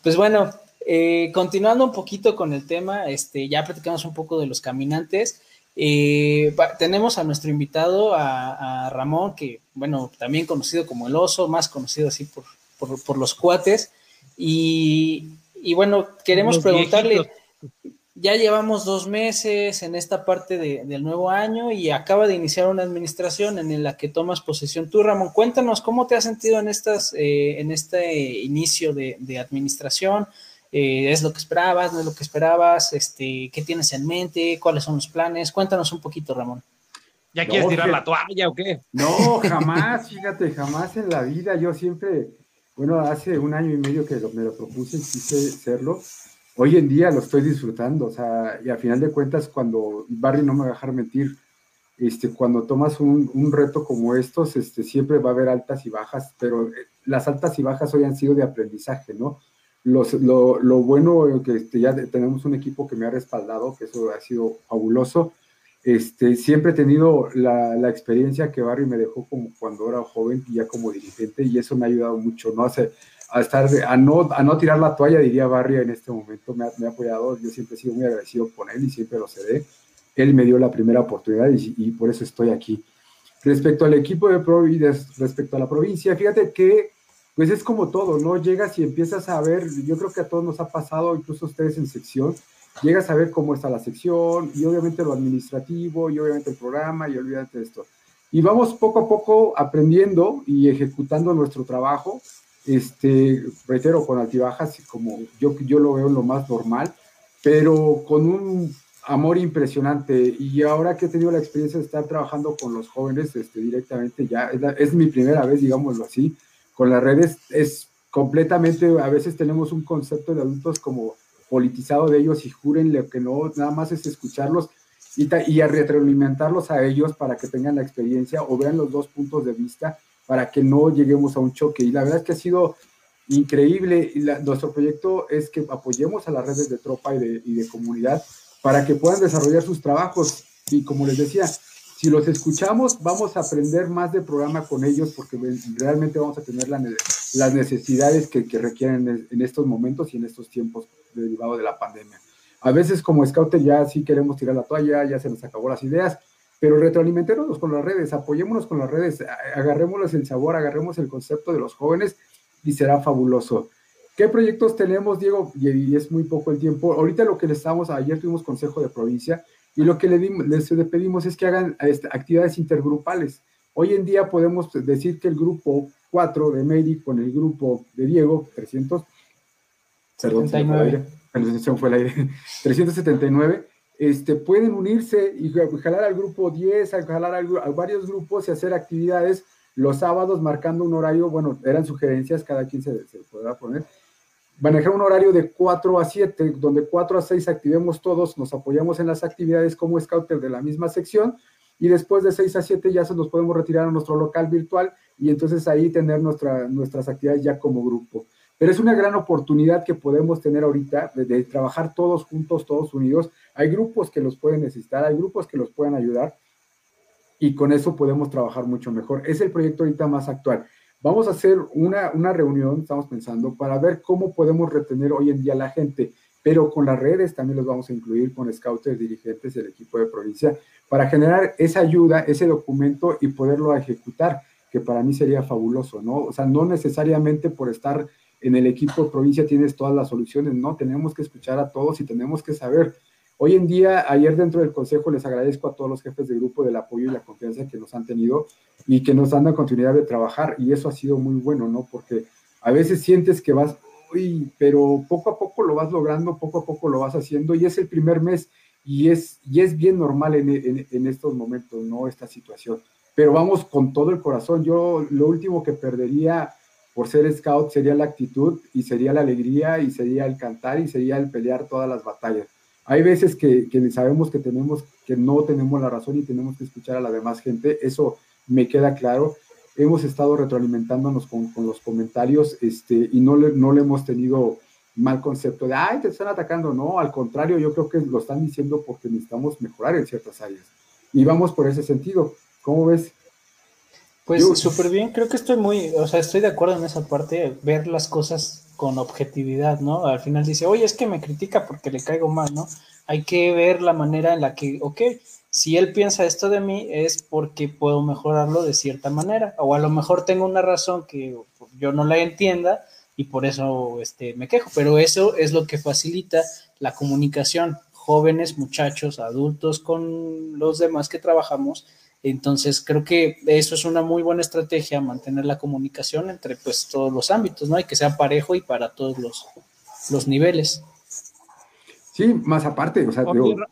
Pues bueno, eh, continuando un poquito con el tema, este, ya platicamos un poco de los caminantes. Eh, tenemos a nuestro invitado, a, a Ramón, que, bueno, también conocido como el oso, más conocido así por, por, por los cuates. Y, y bueno, queremos Los preguntarle, viejitos. Ya llevamos dos meses en esta parte de- del nuevo año y acaba de iniciar una administración en la que tomas posesión tú, Ramón. Cuéntanos cómo te has sentido en estas, eh, en este inicio de, de administración. Eh, ¿Es lo que esperabas? ¿No es lo que esperabas? Este, ¿Qué tienes en mente? ¿Cuáles son los planes? Cuéntanos un poquito, Ramón. ¿Ya No, quieres tirar que- la toalla o qué? No, jamás, fíjate, jamás en la vida. Yo siempre, bueno, hace un año y medio que lo- me lo propuse y quise serlo. Hoy en día lo estoy disfrutando, o sea, y a final de cuentas, cuando Barry no me va a dejar mentir, este, cuando tomas un, un reto como estos, este, siempre va a haber altas y bajas, pero eh, las altas y bajas hoy han sido de aprendizaje, ¿no? Los, lo, lo bueno que este, ya tenemos un equipo que me ha respaldado, que eso ha sido fabuloso. Este, siempre he tenido la, la experiencia que Barry me dejó como cuando era joven y ya como dirigente y eso me ha ayudado mucho, ¿no? Hacer- a estar, a no, a no tirar la toalla, diría Barry en este momento, me ha, me ha apoyado, yo siempre he sido muy agradecido con él y siempre lo seré. Él me dio la primera oportunidad y, y por eso estoy aquí. Respecto al equipo de Pro y des- respecto a la provincia, fíjate que pues es como todo, ¿no? Llegas y empiezas a ver, yo creo que a todos nos ha pasado, incluso a ustedes en sección, llegas a ver cómo está la sección y obviamente lo administrativo y obviamente el programa y olvídate de esto. Y vamos poco a poco aprendiendo y ejecutando nuestro trabajo, este, reitero, con altibajas, como yo, yo lo veo lo más normal, pero con un amor impresionante. Y ahora que he tenido la experiencia de estar trabajando con los jóvenes este, directamente, ya es, es mi primera vez, digámoslo así, con las redes, es completamente, a veces tenemos un concepto de adultos como politizado de ellos y juren lo que no, nada más es escucharlos y, y a retroalimentarlos a ellos para que tengan la experiencia o vean los dos puntos de vista para que no lleguemos a un choque. Y la verdad es que ha sido increíble. Nuestro proyecto es que apoyemos a las redes de tropa y de, comunidad para que puedan desarrollar sus trabajos. Y como les decía, si los escuchamos, vamos a aprender más de programa con ellos porque realmente vamos a tener la ne- las necesidades que, requieren en, en estos momentos y en estos tiempos derivados de la pandemia. A veces como scouter ya sí queremos tirar la toalla, ya se nos acabó las ideas, pero retroalimentémonos con las redes, apoyémonos con las redes, a- agarrémosles el sabor, agarremos el concepto de los jóvenes y será fabuloso. ¿Qué proyectos tenemos, Diego? Y, es muy poco el tiempo. Ahorita lo que les estamos, ayer tuvimos consejo de provincia y lo que les pedimos es que hagan este, actividades intergrupales. Hoy en día podemos decir que el grupo 4 de Mary con el grupo de Diego, 300, perdón, se me fue el 79. aire, perdón, se fue el aire, 379, este, pueden unirse y jalar al grupo 10, a jalar al a varios grupos y hacer actividades los sábados marcando un horario, bueno, eran sugerencias, cada quien se, podrá poner, manejar un horario de 4 a 7, donde 4 a 6 activemos todos, nos apoyamos en las actividades como scouter de la misma sección, y después de 6 a 7 ya se nos podemos retirar a nuestro local virtual y entonces ahí tener nuestra, nuestras actividades ya como grupo. Pero es una gran oportunidad que podemos tener ahorita de, trabajar todos juntos, todos unidos. Hay grupos que los pueden necesitar, hay grupos que los pueden ayudar y con eso podemos trabajar mucho mejor. Es el proyecto ahorita más actual. Vamos a hacer una, una reunión, estamos pensando, para ver cómo podemos retener hoy en día a la gente, pero con las redes también los vamos a incluir con scouters, dirigentes del equipo de provincia, para generar esa ayuda, ese documento y poderlo ejecutar, que para mí sería fabuloso, ¿no? O sea, no necesariamente por estar en el equipo provincia tienes todas las soluciones, no, tenemos que escuchar a todos y tenemos que saber. Hoy en día, ayer dentro del consejo les agradezco a todos los jefes de grupo del apoyo y la confianza que nos han tenido y que nos dan la continuidad de trabajar y eso ha sido muy bueno, ¿no? Porque a veces sientes que vas, uy, pero poco a poco lo vas logrando, poco a poco lo vas haciendo y es el primer mes y es, y es bien normal en, en estos momentos, ¿no? Esta situación. Pero vamos con todo el corazón. Yo lo último que perdería por ser scout sería la actitud y sería la alegría y sería el cantar y sería el pelear todas las batallas. Hay veces que, que sabemos que tenemos que no tenemos la razón y tenemos que escuchar a la demás gente, eso me queda claro. Hemos estado retroalimentándonos con, los comentarios este, y no le, no le hemos tenido mal concepto de, ay, te están atacando. No, al contrario, yo creo que lo están diciendo porque necesitamos mejorar en ciertas áreas. Y vamos por ese sentido. ¿Cómo ves? Pues súper bien, creo que estoy muy, o sea, estoy de acuerdo en esa parte, ver las cosas con objetividad, ¿no? Al final dice, oye, es que me critica porque le caigo mal, ¿no? Hay que ver la manera en la que, ok, si él piensa esto de mí es porque puedo mejorarlo de cierta manera, o a lo mejor tengo una razón que yo no la entienda y por eso este, me quejo, pero eso es lo que facilita la comunicación, jóvenes, muchachos, adultos con los demás que trabajamos entonces, creo que eso es una muy buena estrategia, mantener la comunicación entre pues todos los ámbitos, ¿no? Y que sea parejo y para todos los, los niveles. Sí, más aparte, o sea,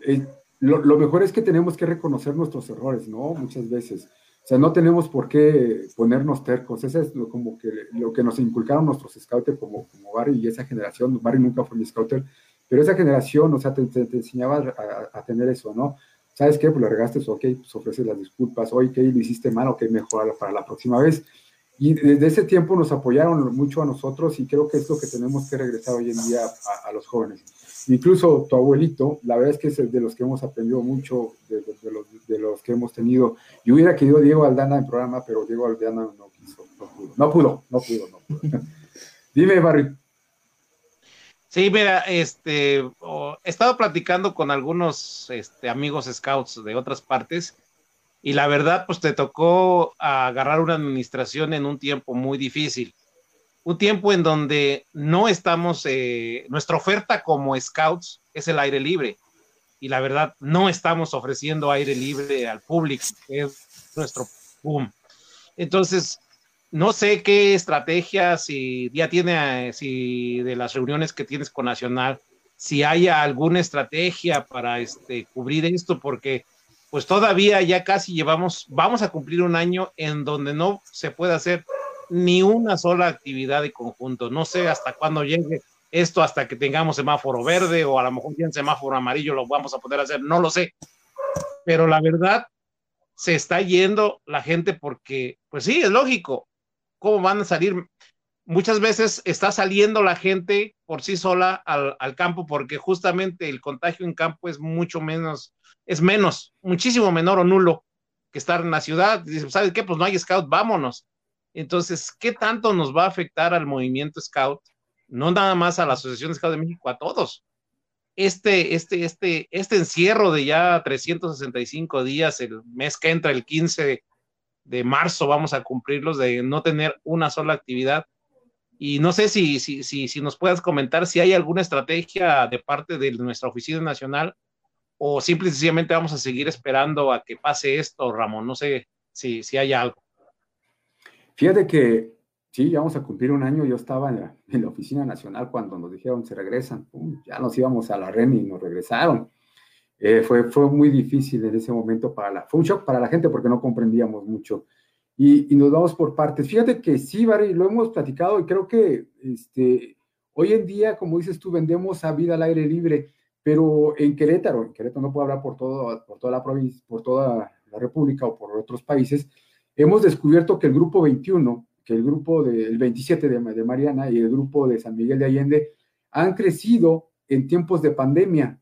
eh, lo, mejor es que tenemos que reconocer nuestros errores, ¿no? Muchas veces. O sea, no tenemos por qué ponernos tercos. Eso es lo, como que, lo que nos inculcaron nuestros scouters como, como Barry y esa generación. Barry nunca fue mi scouter, pero esa generación, o sea, te, enseñaba a, a, tener eso, ¿no? ¿Sabes qué? Pues le regaste, ok, pues ofreces las disculpas, oye, que lo hiciste mal, ok, mejorarlo para la próxima vez. Y desde ese tiempo nos apoyaron mucho a nosotros y creo que es lo que tenemos que regresar hoy en día a, los jóvenes. Incluso tu abuelito, la verdad es que es de los que hemos aprendido mucho, de, los, de los, que hemos tenido. Yo hubiera querido Diego Aldana en programa, pero Diego Aldana no quiso, no pudo, no pudo, no pudo. No pudo. Dime, Barry. Sí, mira, este, he estado platicando con algunos este, amigos scouts de otras partes y la verdad, pues te tocó agarrar una administración en un tiempo muy difícil, un tiempo en donde no estamos, eh, nuestra oferta como scouts es el aire libre y la verdad no estamos ofreciendo aire libre al público, es nuestro boom. Entonces, no sé qué estrategia, si ya tiene, si de las reuniones que tienes con Nacional, si hay alguna estrategia para este, cubrir esto, porque pues todavía ya casi llevamos, vamos a cumplir un año en donde no se puede hacer ni una sola actividad de conjunto. No sé hasta cuándo llegue esto, hasta que tengamos semáforo verde o a lo mejor ya en semáforo amarillo lo vamos a poder hacer, no lo sé. Pero la verdad, se está yendo la gente porque, pues sí, es lógico, cómo van a salir. Muchas veces está saliendo la gente por sí sola al, campo porque justamente el contagio en campo es mucho menos, es menos, muchísimo menor o nulo que estar en la ciudad. Dice, ¿sabes qué? Pues no hay scout, vámonos. Entonces, ¿qué tanto nos va a afectar al movimiento scout? No nada más a la Asociación de Scout de México, a todos. Este, este, este, este encierro de ya 365 días, el mes que entra, el 15 de marzo vamos a cumplirlos de no tener una sola actividad. Y no sé si, si, si, si nos puedas comentar si hay alguna estrategia de parte de nuestra oficina nacional o simple y sencillamente vamos a seguir esperando a que pase esto, Ramón. No sé si, si hay algo. Fíjate que sí, ya vamos a cumplir un año. Yo estaba en la, oficina nacional cuando nos dijeron se regresan. ya nos íbamos a la REN y nos regresaron. Eh, fue, fue muy difícil en ese momento para la, fue un shock para la gente porque no comprendíamos mucho. Y, y nos vamos por partes. Fíjate que sí, Barry, lo hemos platicado y creo que este, hoy en día, como dices tú, vendemos a vida al aire libre, pero en Querétaro, en Querétaro no puedo hablar por, todo, por toda la provincia, por toda la República o por otros países, hemos descubierto que el grupo 21, que el grupo del 27 de, de Mariana y el grupo de San Miguel de Allende han crecido en tiempos de pandemia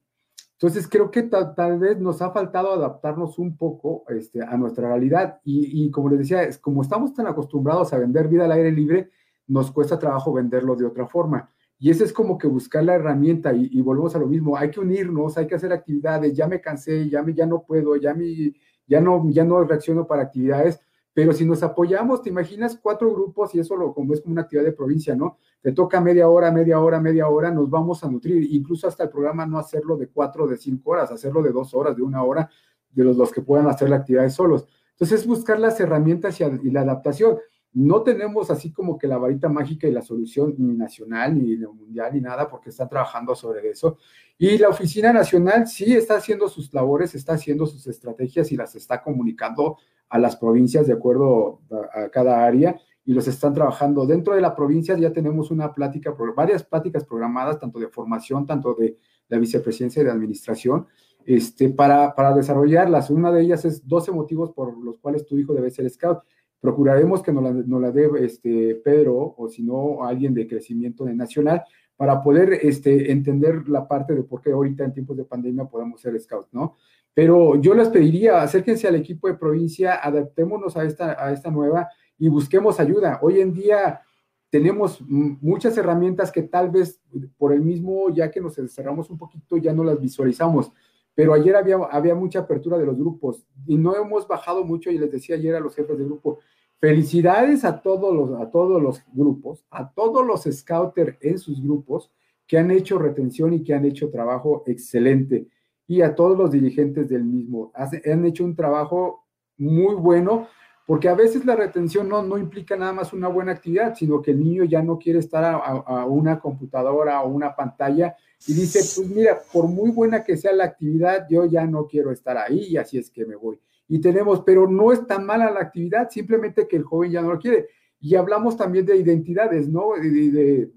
entonces, creo que tal, vez nos ha faltado adaptarnos un poco este, a nuestra realidad. Y, como les decía, como estamos tan acostumbrados a vender vida al aire libre, nos cuesta trabajo venderlo de otra forma. Y eso es como que buscar la herramienta y, volvemos a lo mismo, hay que unirnos, hay que hacer actividades, ya me cansé, ya, me, ya no puedo, ya, me, ya, no, ya no reacciono para actividades, pero si nos apoyamos, te imaginas cuatro grupos y eso lo, como es como una actividad de provincia, ¿no? Te toca media hora, media hora, media hora, nos vamos a nutrir, incluso hasta el programa no hacerlo de cuatro, de cinco horas, hacerlo de dos horas, de una hora, de los, los que puedan hacer la actividad solos. Entonces, buscar las herramientas y, la adaptación. No tenemos así como que la varita mágica y la solución ni nacional, ni mundial, ni nada, porque están trabajando sobre eso. Y la Oficina Nacional sí está haciendo sus labores, está haciendo sus estrategias y las está comunicando a las provincias de acuerdo a, cada área y los están trabajando. Dentro de la provincia ya tenemos una plática, varias pláticas programadas, tanto de formación, tanto de la vicepresidencia y de administración, este, para, para desarrollarlas. Una de ellas es 12 motivos por los cuales tu hijo debe ser scout. Procuraremos que nos la, dé este, Pedro o si no alguien de crecimiento de nacional para poder este, entender la parte de por qué ahorita en tiempos de pandemia podemos ser scout, ¿no? Pero yo les pediría, acérquense al equipo de provincia, adaptémonos a esta, a esta nueva y busquemos ayuda. Hoy en día tenemos muchas herramientas que tal vez por el mismo, ya que nos encerramos un poquito, ya no las visualizamos. Pero ayer había, había mucha apertura de los grupos y no hemos bajado mucho y les decía ayer a los jefes de grupo, felicidades a todos los, a todos los grupos, a todos los scouters en sus grupos que han hecho retención y que han hecho trabajo excelente y a todos los dirigentes del mismo. han hecho un trabajo muy bueno porque a veces la retención no, no implica nada más una buena actividad, sino que el niño ya no quiere estar a, una computadora o una pantalla y dice, pues mira, por muy buena que sea la actividad, yo ya no quiero estar ahí y así es que me voy. Y tenemos, pero no es tan mala la actividad, simplemente que el joven ya no lo quiere. Y hablamos también de identidades, ¿no? de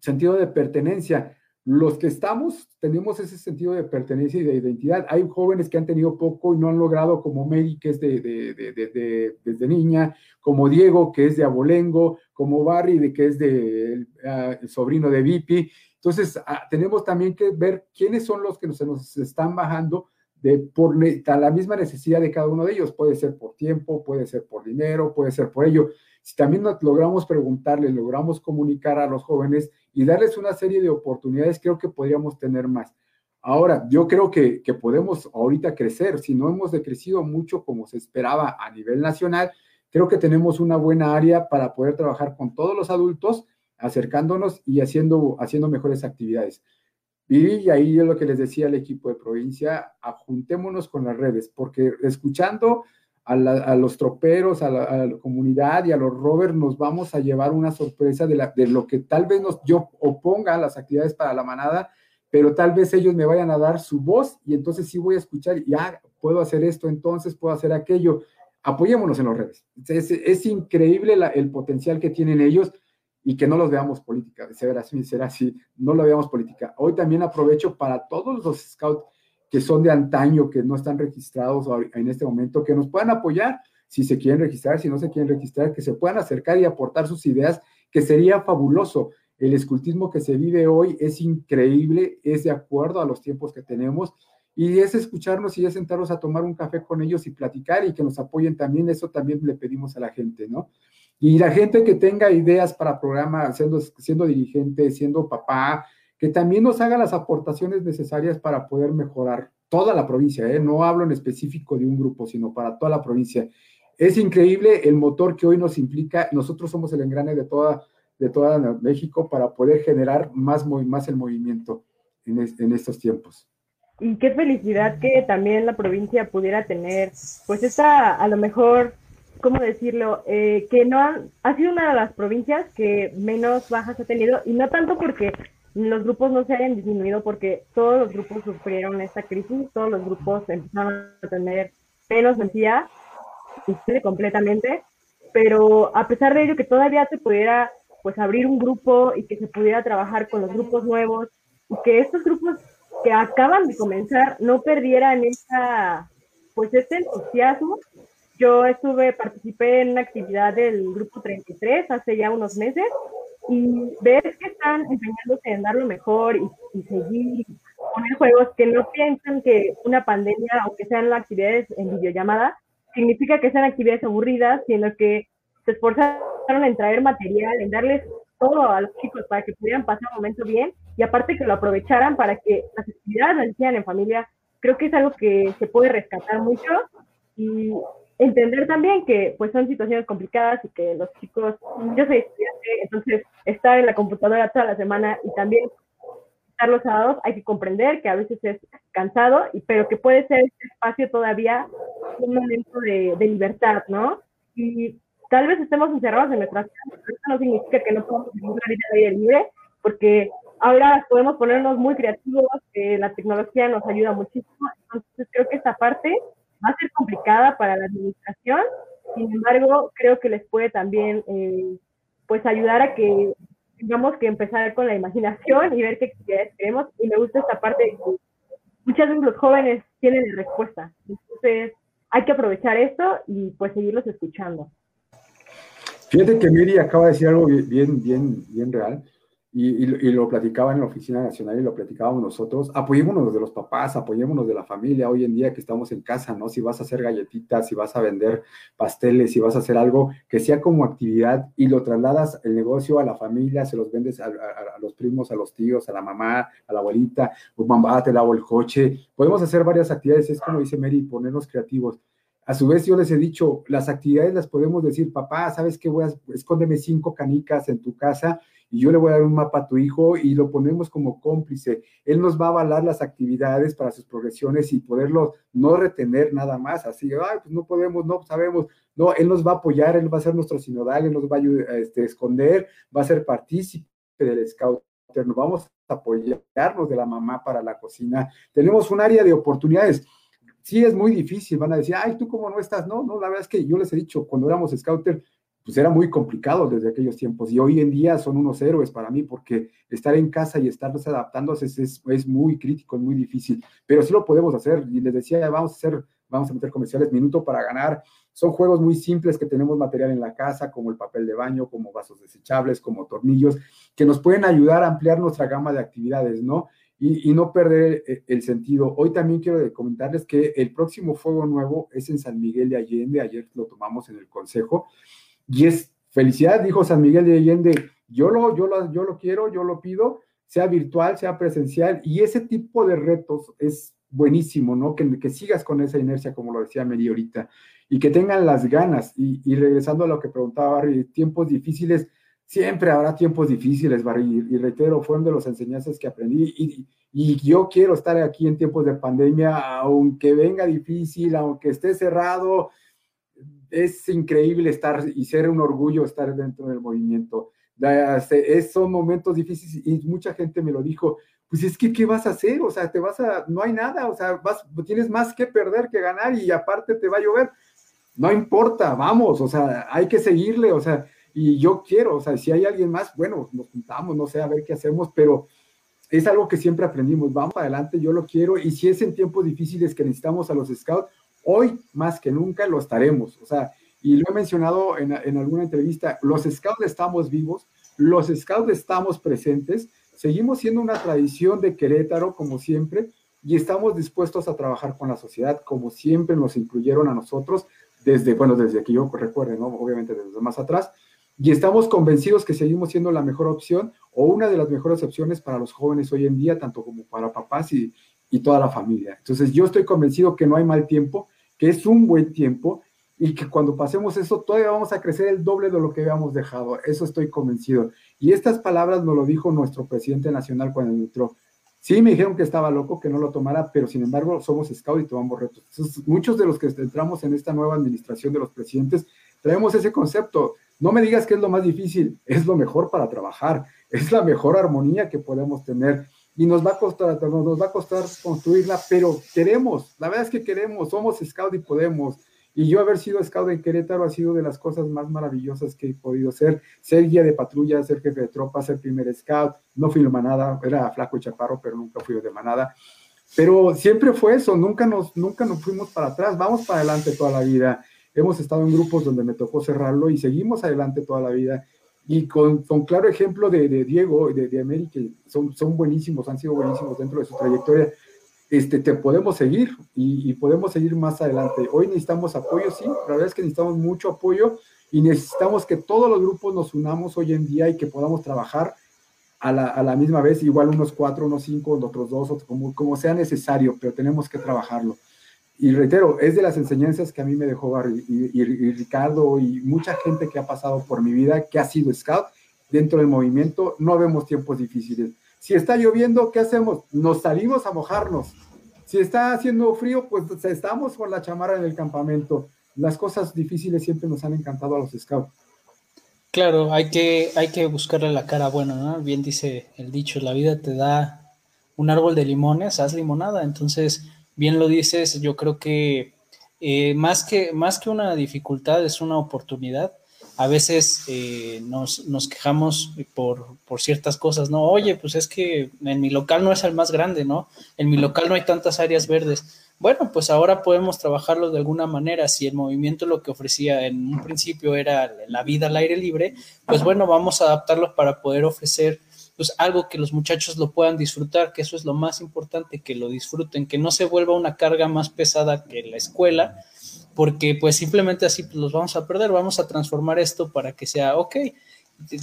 sentido de pertenencia los que estamos tenemos ese sentido de pertenencia y de identidad. Hay jóvenes que han tenido poco y no han logrado, como Mary, que es de, desde niña, como Diego, que es de Abolengo, como Barry, de, que es de ah, el sobrino de Vipi. Entonces, ah, tenemos también que ver quiénes son los que se nos están bajando de, por la misma necesidad de cada uno de ellos. Puede ser por tiempo, puede ser por dinero, puede ser por ello. Si también logramos preguntarle, logramos comunicar a los jóvenes y darles una serie de oportunidades, creo que podríamos tener más. Ahora, yo creo que, que podemos ahorita crecer. Si no hemos decrecido mucho como se esperaba a nivel nacional, creo que tenemos una buena área para poder trabajar con todos los adultos, acercándonos y haciendo, haciendo mejores actividades. Y ahí es lo que les decía al equipo de provincia, ajuntémonos con las redes, porque escuchando a, los troperos, a la, comunidad y a los rovers, nos vamos a llevar una sorpresa de, lo que tal vez nos, yo oponga a las actividades para la manada, pero tal vez ellos me vayan a dar su voz y entonces sí voy a escuchar ya puedo hacer esto, entonces puedo hacer aquello. Apoyémonos en los redes. Es, increíble el potencial que tienen ellos y que no los veamos política, será así, será así, no lo veamos política. Hoy también aprovecho para todos los scouts que son de antaño, que no están registrados en este momento, que nos puedan apoyar si se quieren registrar, si no se quieren registrar, que se puedan acercar y aportar sus ideas, que sería fabuloso. El escultismo que se vive hoy es increíble, es de acuerdo a los tiempos que tenemos y es escucharnos y es sentarnos a tomar un café con ellos y platicar y que nos apoyen también, eso también le pedimos a la gente, ¿no? Y la gente que tenga ideas para programa, siendo, siendo dirigente, siendo papá, que también nos haga las aportaciones necesarias para poder mejorar toda la provincia, ¿eh? no hablo en específico de un grupo, sino para toda la provincia. Es increíble el motor que hoy nos implica, nosotros somos el engrane de toda, de toda México para poder generar más, más el movimiento en, en estos tiempos. Y qué felicidad que también la provincia pudiera tener, pues esta, a lo mejor, ¿cómo decirlo? Eh, que no ha, sido una de las provincias que menos bajas ha tenido, y no tanto porque los grupos no se hayan disminuido porque todos los grupos sufrieron esta crisis, todos los grupos empezaron a tener menos necesidad, completamente, pero a pesar de ello que todavía se pudiera pues abrir un grupo y que se pudiera trabajar con los grupos nuevos y que estos grupos que acaban de comenzar no perdieran esa pues este entusiasmo. Yo estuve, participé en una actividad del grupo 33 hace ya unos meses y ver que están empeñándose en dar lo mejor y, y seguir poner juegos que no piensan que una pandemia, aunque sean actividades en videollamada, significa que sean actividades aburridas, sino que se esforzaron en traer material, en darles todo a los chicos para que pudieran pasar un momento bien y aparte que lo aprovecharan para que las actividades las hicieran en familia. Creo que es algo que se puede rescatar mucho y entender también que pues son situaciones complicadas y que los chicos, yo soy estudiante, entonces estar en la computadora toda la semana y también estar los sábados, hay que comprender que a veces es cansado, y, pero que puede ser este espacio todavía un momento de, de libertad, ¿no? Y tal vez estemos encerrados en nuestras casas, pero eso no significa que no podamos vivir una vida de aire libre, porque ahora podemos ponernos muy creativos, que la tecnología nos ayuda muchísimo, entonces creo que esta parte va a ser complicada para la administración, sin embargo, creo que les puede también eh, pues ayudar a que tengamos que empezar con la imaginación y ver qué actividades queremos. Y me gusta esta parte de que muchas veces los jóvenes tienen la respuesta. Entonces, hay que aprovechar esto y pues seguirlos escuchando. Fíjate que Miri acaba de decir algo bien, bien, bien real y, lo platicaba en la Oficina Nacional y lo platicábamos nosotros, apoyémonos de los papás, apoyémonos de la familia hoy en día que estamos en casa, ¿no? Si vas a hacer galletitas, si vas a vender pasteles, si vas a hacer algo que sea como actividad y lo trasladas el negocio a la familia, se los vendes a, los primos, a los tíos, a la mamá, a la abuelita, o mamá, te lavo el coche. Podemos hacer varias actividades, es como dice Mary, ponernos creativos. A su vez, yo les he dicho, las actividades las podemos decir, papá, ¿sabes qué? Voy a, escóndeme cinco canicas en tu casa y yo le voy a dar un mapa a tu hijo y lo ponemos como cómplice. Él nos va a avalar las actividades para sus progresiones y poderlo no retener nada más, así, ay, pues no podemos, no sabemos. No, él nos va a apoyar, él va a ser nuestro sinodal, él nos va a ayudar, este, esconder, va a ser partícipe del scout nos vamos a apoyarnos de la mamá para la cocina. Tenemos un área de oportunidades. Sí es muy difícil, van a decir, ay, tú cómo no estás. No, no, la verdad es que yo les he dicho, cuando éramos scouter, pues era muy complicado desde aquellos tiempos. Y hoy en día son unos héroes para mí porque estar en casa y estarse adaptándose es, es, muy crítico, es muy difícil, pero sí lo podemos hacer. Y les decía, vamos a hacer, vamos a meter comerciales, minuto para ganar, son juegos muy simples que tenemos material en la casa, como el papel de baño, como vasos desechables, como tornillos, que nos pueden ayudar a ampliar nuestra gama de actividades, ¿no? Y, y, no perder el, el, sentido. Hoy también quiero comentarles que el próximo fuego nuevo es en San Miguel de Allende, ayer lo tomamos en el consejo, y es felicidad, dijo San Miguel de Allende, yo lo, yo lo, yo lo quiero, yo lo pido, sea virtual, sea presencial, y ese tipo de retos es buenísimo, ¿no? Que, sigas con esa inercia, como lo decía Mary ahorita, y que tengan las ganas. Y, regresando a lo que preguntaba Barry, tiempos difíciles, siempre habrá tiempos difíciles, Barry, y, reitero, fueron de las enseñanzas que aprendí, y yo quiero estar aquí en tiempos de pandemia, aunque venga difícil, aunque esté cerrado, es increíble estar y ser un orgullo estar dentro del movimiento. Es, son momentos difíciles y mucha gente me lo dijo, pues es que, ¿qué vas a hacer? O sea, te vas a, no hay nada, o sea, vas, tienes más que perder que ganar y aparte te va a llover. No importa, vamos, o sea, hay que seguirle, o sea, y yo quiero, o sea, si hay alguien más, bueno, nos juntamos, no sé, a ver qué hacemos, pero es algo que siempre aprendimos, vamos adelante, yo lo quiero, y si es en tiempos difíciles que necesitamos a los scouts, Hoy más que nunca lo estaremos. O sea, y lo he mencionado en, alguna entrevista, los scouts estamos vivos, los scouts estamos presentes, seguimos siendo una tradición de Querétaro como siempre y estamos dispuestos a trabajar con la sociedad como siempre nos incluyeron a nosotros desde, bueno, desde que yo recuerde, ¿no? Obviamente desde más atrás. Y estamos convencidos que seguimos siendo la mejor opción o una de las mejores opciones para los jóvenes hoy en día, tanto como para papás y, y toda la familia. Entonces yo estoy convencido que no hay mal tiempo, que es un buen tiempo y que cuando pasemos eso todavía vamos a crecer el doble de lo que habíamos dejado. Eso estoy convencido. Y estas palabras nos lo dijo nuestro presidente nacional cuando entró. Sí, me dijeron que estaba loco, que no lo tomara, pero sin embargo somos scout y tomamos retos. Entonces, muchos de los que entramos en esta nueva administración de los presidentes traemos ese concepto. No me digas que es lo más difícil, es lo mejor para trabajar, es la mejor armonía que podemos tener y nos va a costar, nos va a costar construirla, pero queremos, la verdad es que queremos, somos scout y podemos. Y yo haber sido scout en Querétaro ha sido de las cosas más maravillosas que he podido ser. Ser guía de patrulla, ser jefe de tropa, ser primer scout. No fui de manada, era flaco y chaparro, pero nunca fui de manada. Pero siempre fue eso, nunca nos, nunca nos fuimos para atrás, vamos para adelante toda la vida. Hemos estado en grupos donde me tocó cerrarlo y seguimos adelante toda la vida y con, con, claro ejemplo de, de Diego de, de América, son, son buenísimos, han sido buenísimos dentro de su trayectoria, este, te podemos seguir y, y, podemos seguir más adelante. Hoy necesitamos apoyo, sí, la verdad es que necesitamos mucho apoyo y necesitamos que todos los grupos nos unamos hoy en día y que podamos trabajar a la, a la misma vez, igual unos cuatro, unos cinco, otros dos, otros, como, como sea necesario, pero tenemos que trabajarlo. Y reitero, es de las enseñanzas que a mí me dejó y, Ricardo y mucha gente que ha pasado por mi vida, que ha sido scout dentro del movimiento, no vemos tiempos difíciles. Si está lloviendo, ¿qué hacemos? Nos salimos a mojarnos. Si está haciendo frío, pues estamos con la chamarra en el campamento. Las cosas difíciles siempre nos han encantado a los scouts. Claro, hay que, hay que buscarle la cara buena, ¿no? Bien dice el dicho, la vida te da un árbol de limones, haz limonada. Entonces, bien lo dices, yo creo que eh, más que más que una dificultad es una oportunidad. A veces eh, nos, nos, quejamos por, por, ciertas cosas, ¿no? Oye, pues es que en mi local no es el más grande, ¿no? En mi local no hay tantas áreas verdes bueno, pues ahora podemos trabajarlo de alguna manera. Si el movimiento lo que ofrecía en un principio era la vida al aire libre, pues bueno, vamos a adaptarlo para poder ofrecer pues algo que los muchachos lo puedan disfrutar, que eso es lo más importante, que lo disfruten, que no se vuelva una carga más pesada que la escuela, porque pues simplemente así pues, los vamos a perder, vamos a transformar esto para que sea, ok,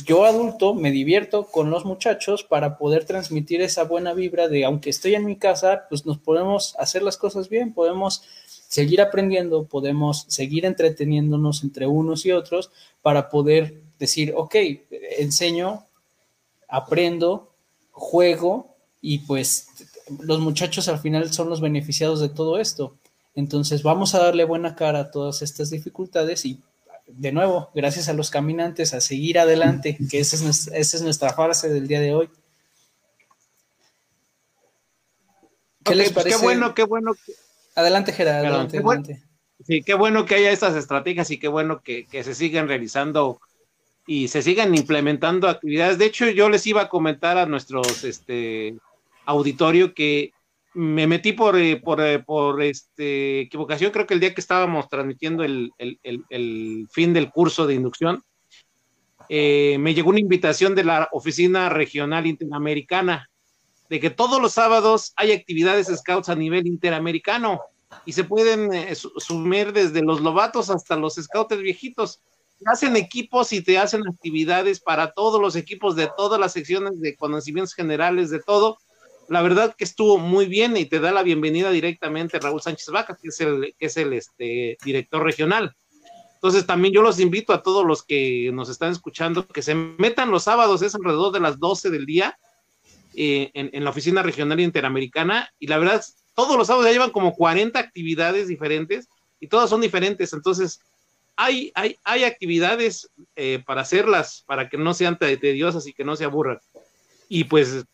yo adulto me divierto con los muchachos para poder transmitir esa buena vibra de aunque estoy en mi casa, pues nos podemos hacer las cosas bien, podemos seguir aprendiendo, podemos seguir entreteniéndonos entre unos y otros para poder decir, ok, enseño, aprendo, juego y pues los muchachos al final son los beneficiados de todo esto. Entonces vamos a darle buena cara a todas estas dificultades y de nuevo, gracias a los caminantes, a seguir adelante, que esa es, esa es nuestra frase del día de hoy. ¿Qué les parece? Pues qué bueno, qué bueno. Adelante, Gerardo. Adelante, adelante. Sí, qué bueno que haya estas estrategias y qué bueno que, que, se sigan realizando y se sigan implementando actividades. De hecho, yo les iba a comentar a nuestros este, auditorio que me metí por, eh, por, eh, por este, equivocación, creo que el día que estábamos transmitiendo el, el, el, fin del curso de inducción, eh, me llegó una invitación de la Oficina Regional Interamericana de que todos los sábados hay actividades scouts a nivel interamericano y se pueden sumir desde los lobatos hasta los scouts viejitos. Hacen equipos y te hacen actividades para todos los equipos de todas las secciones de conocimientos generales, de todo la verdad que estuvo muy bien y te da la bienvenida directamente Raúl Sánchez Vaca, que es el, que es el este, director regional. Entonces también yo los invito a todos los que nos están escuchando que se metan los sábados, es alrededor de las 12 del día, eh, en, la oficina regional interamericana, y la verdad, todos los sábados ya llevan como 40 actividades diferentes y todas son diferentes. Entonces, hay, hay, hay actividades eh, para hacerlas, para que no sean tediosas y que no se aburran. Y pues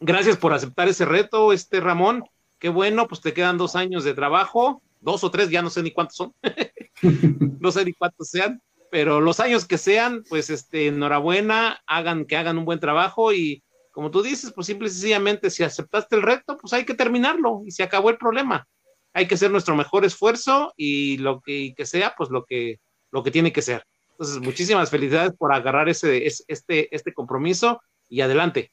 Gracias por aceptar ese reto, este Ramón. Qué bueno, pues te quedan dos años de trabajo, dos o tres, ya no sé ni cuántos son, no sé ni cuántos sean, pero los años que sean, pues este, enhorabuena, hagan que hagan un buen trabajo y como tú dices, pues simple y sencillamente, si aceptaste el reto, pues hay que terminarlo y se acabó el problema. Hay que hacer nuestro mejor esfuerzo y lo que, sea, pues lo que, lo que tiene que ser. Entonces, muchísimas felicidades por agarrar ese, este, este compromiso y adelante.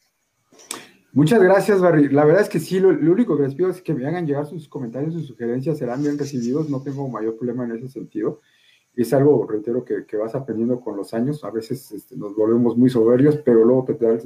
Muchas gracias, Barry. La verdad es que sí, lo, único que les pido es que me hagan llegar sus comentarios, sus sugerencias, serán bien recibidos, no tengo mayor problema en ese sentido. Es algo, reitero, que, que vas aprendiendo con los años. A veces este, nos volvemos muy soberbios, pero luego te da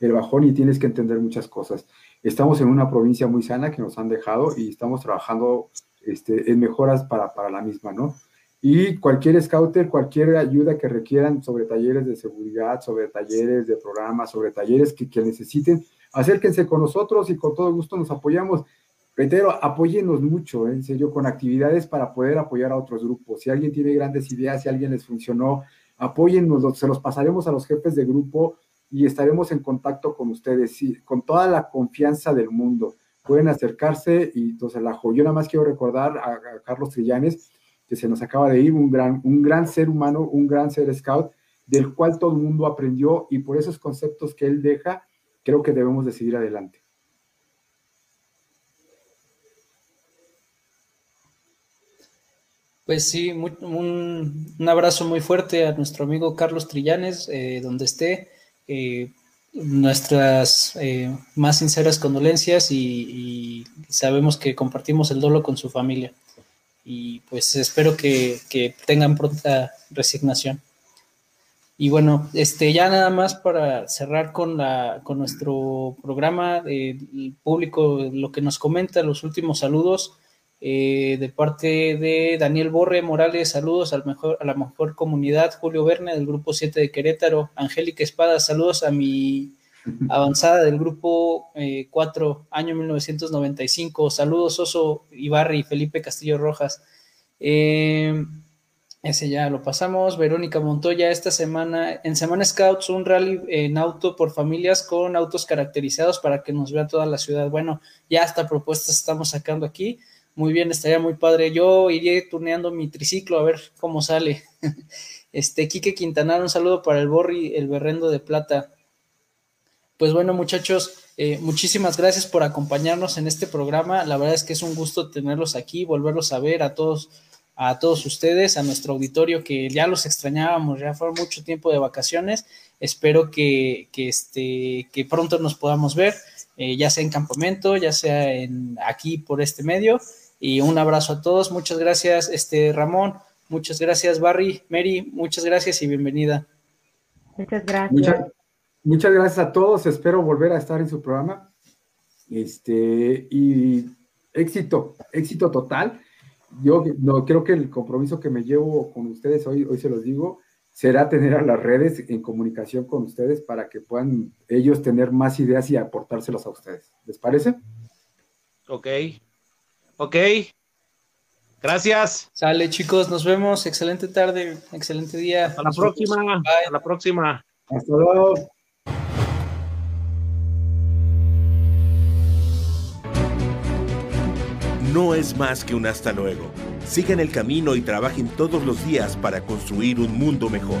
el, bajón y tienes que entender muchas cosas. Estamos en una provincia muy sana que nos han dejado y estamos trabajando este, en mejoras para, para la misma, ¿no? Y cualquier scouter, cualquier ayuda que requieran sobre talleres de seguridad, sobre talleres de programas, sobre talleres que, que necesiten, acérquense con nosotros y con todo gusto nos apoyamos. Reitero, apóyennos mucho, ¿eh? en serio, con actividades para poder apoyar a otros grupos. Si alguien tiene grandes ideas, si alguien les funcionó, apóyennos, se los pasaremos a los jefes de grupo y estaremos en contacto con ustedes, sí, con toda la confianza del mundo. Pueden acercarse y entonces la Yo nada más quiero recordar a, Carlos Trillanes, que se nos acaba de ir, un gran, un gran ser humano, un gran ser scout, del cual todo el mundo aprendió y por esos conceptos que él deja, creo que debemos de seguir adelante. Pues sí, un, abrazo muy fuerte a nuestro amigo Carlos Trillanes, eh, donde esté. Eh, nuestras eh, más sinceras condolencias y, sabemos que compartimos el dolo con su familia. y pues espero que, que tengan pronta resignación. Y bueno, este, ya nada más para cerrar con, la, con nuestro programa, el público, lo que nos comenta, los últimos saludos eh, de parte de Daniel Borre Morales, saludos al mejor, a la mejor comunidad, Julio Verne del grupo 7 de Querétaro, Angélica Espada, saludos a mi avanzada del grupo 4, eh, año 1995, saludos Oso Ibarri y Felipe Castillo Rojas. Eh, ese ya lo pasamos. Verónica Montoya, esta semana, en Semana Scouts, un rally en auto por familias con autos caracterizados para que nos vea toda la ciudad. Bueno, ya hasta propuestas estamos sacando aquí. Muy bien, estaría muy padre. Yo iría tuneando mi triciclo a ver cómo sale. Este, Quique Quintanar, un saludo para el Borri, el Berrendo de Plata. Pues bueno, muchachos, eh, muchísimas gracias por acompañarnos en este programa. La verdad es que es un gusto tenerlos aquí, volverlos a ver a todos a todos ustedes, a nuestro auditorio que ya los extrañábamos, ya fue mucho tiempo de vacaciones. Espero que, que, este, que pronto nos podamos ver, eh, ya sea en campamento, ya sea en, aquí por este medio. Y un abrazo a todos. Muchas gracias, este Ramón. Muchas gracias, Barry. Mary, muchas gracias y bienvenida. Muchas gracias. Muchas, gracias a todos. Espero volver a estar en su programa. Este, y éxito, éxito total yo no creo que el compromiso que me llevo con ustedes hoy, hoy se los digo, será tener a las redes en comunicación con ustedes para que puedan ellos tener más ideas y aportárselas a ustedes. ¿Les parece? Ok. Ok. Gracias. Sale, chicos, nos vemos. Excelente tarde, excelente día. Hasta la próxima. Hasta la próxima. Hasta luego. no es más que un hasta luego. Sigan el camino y trabajen todos los días para construir un mundo mejor.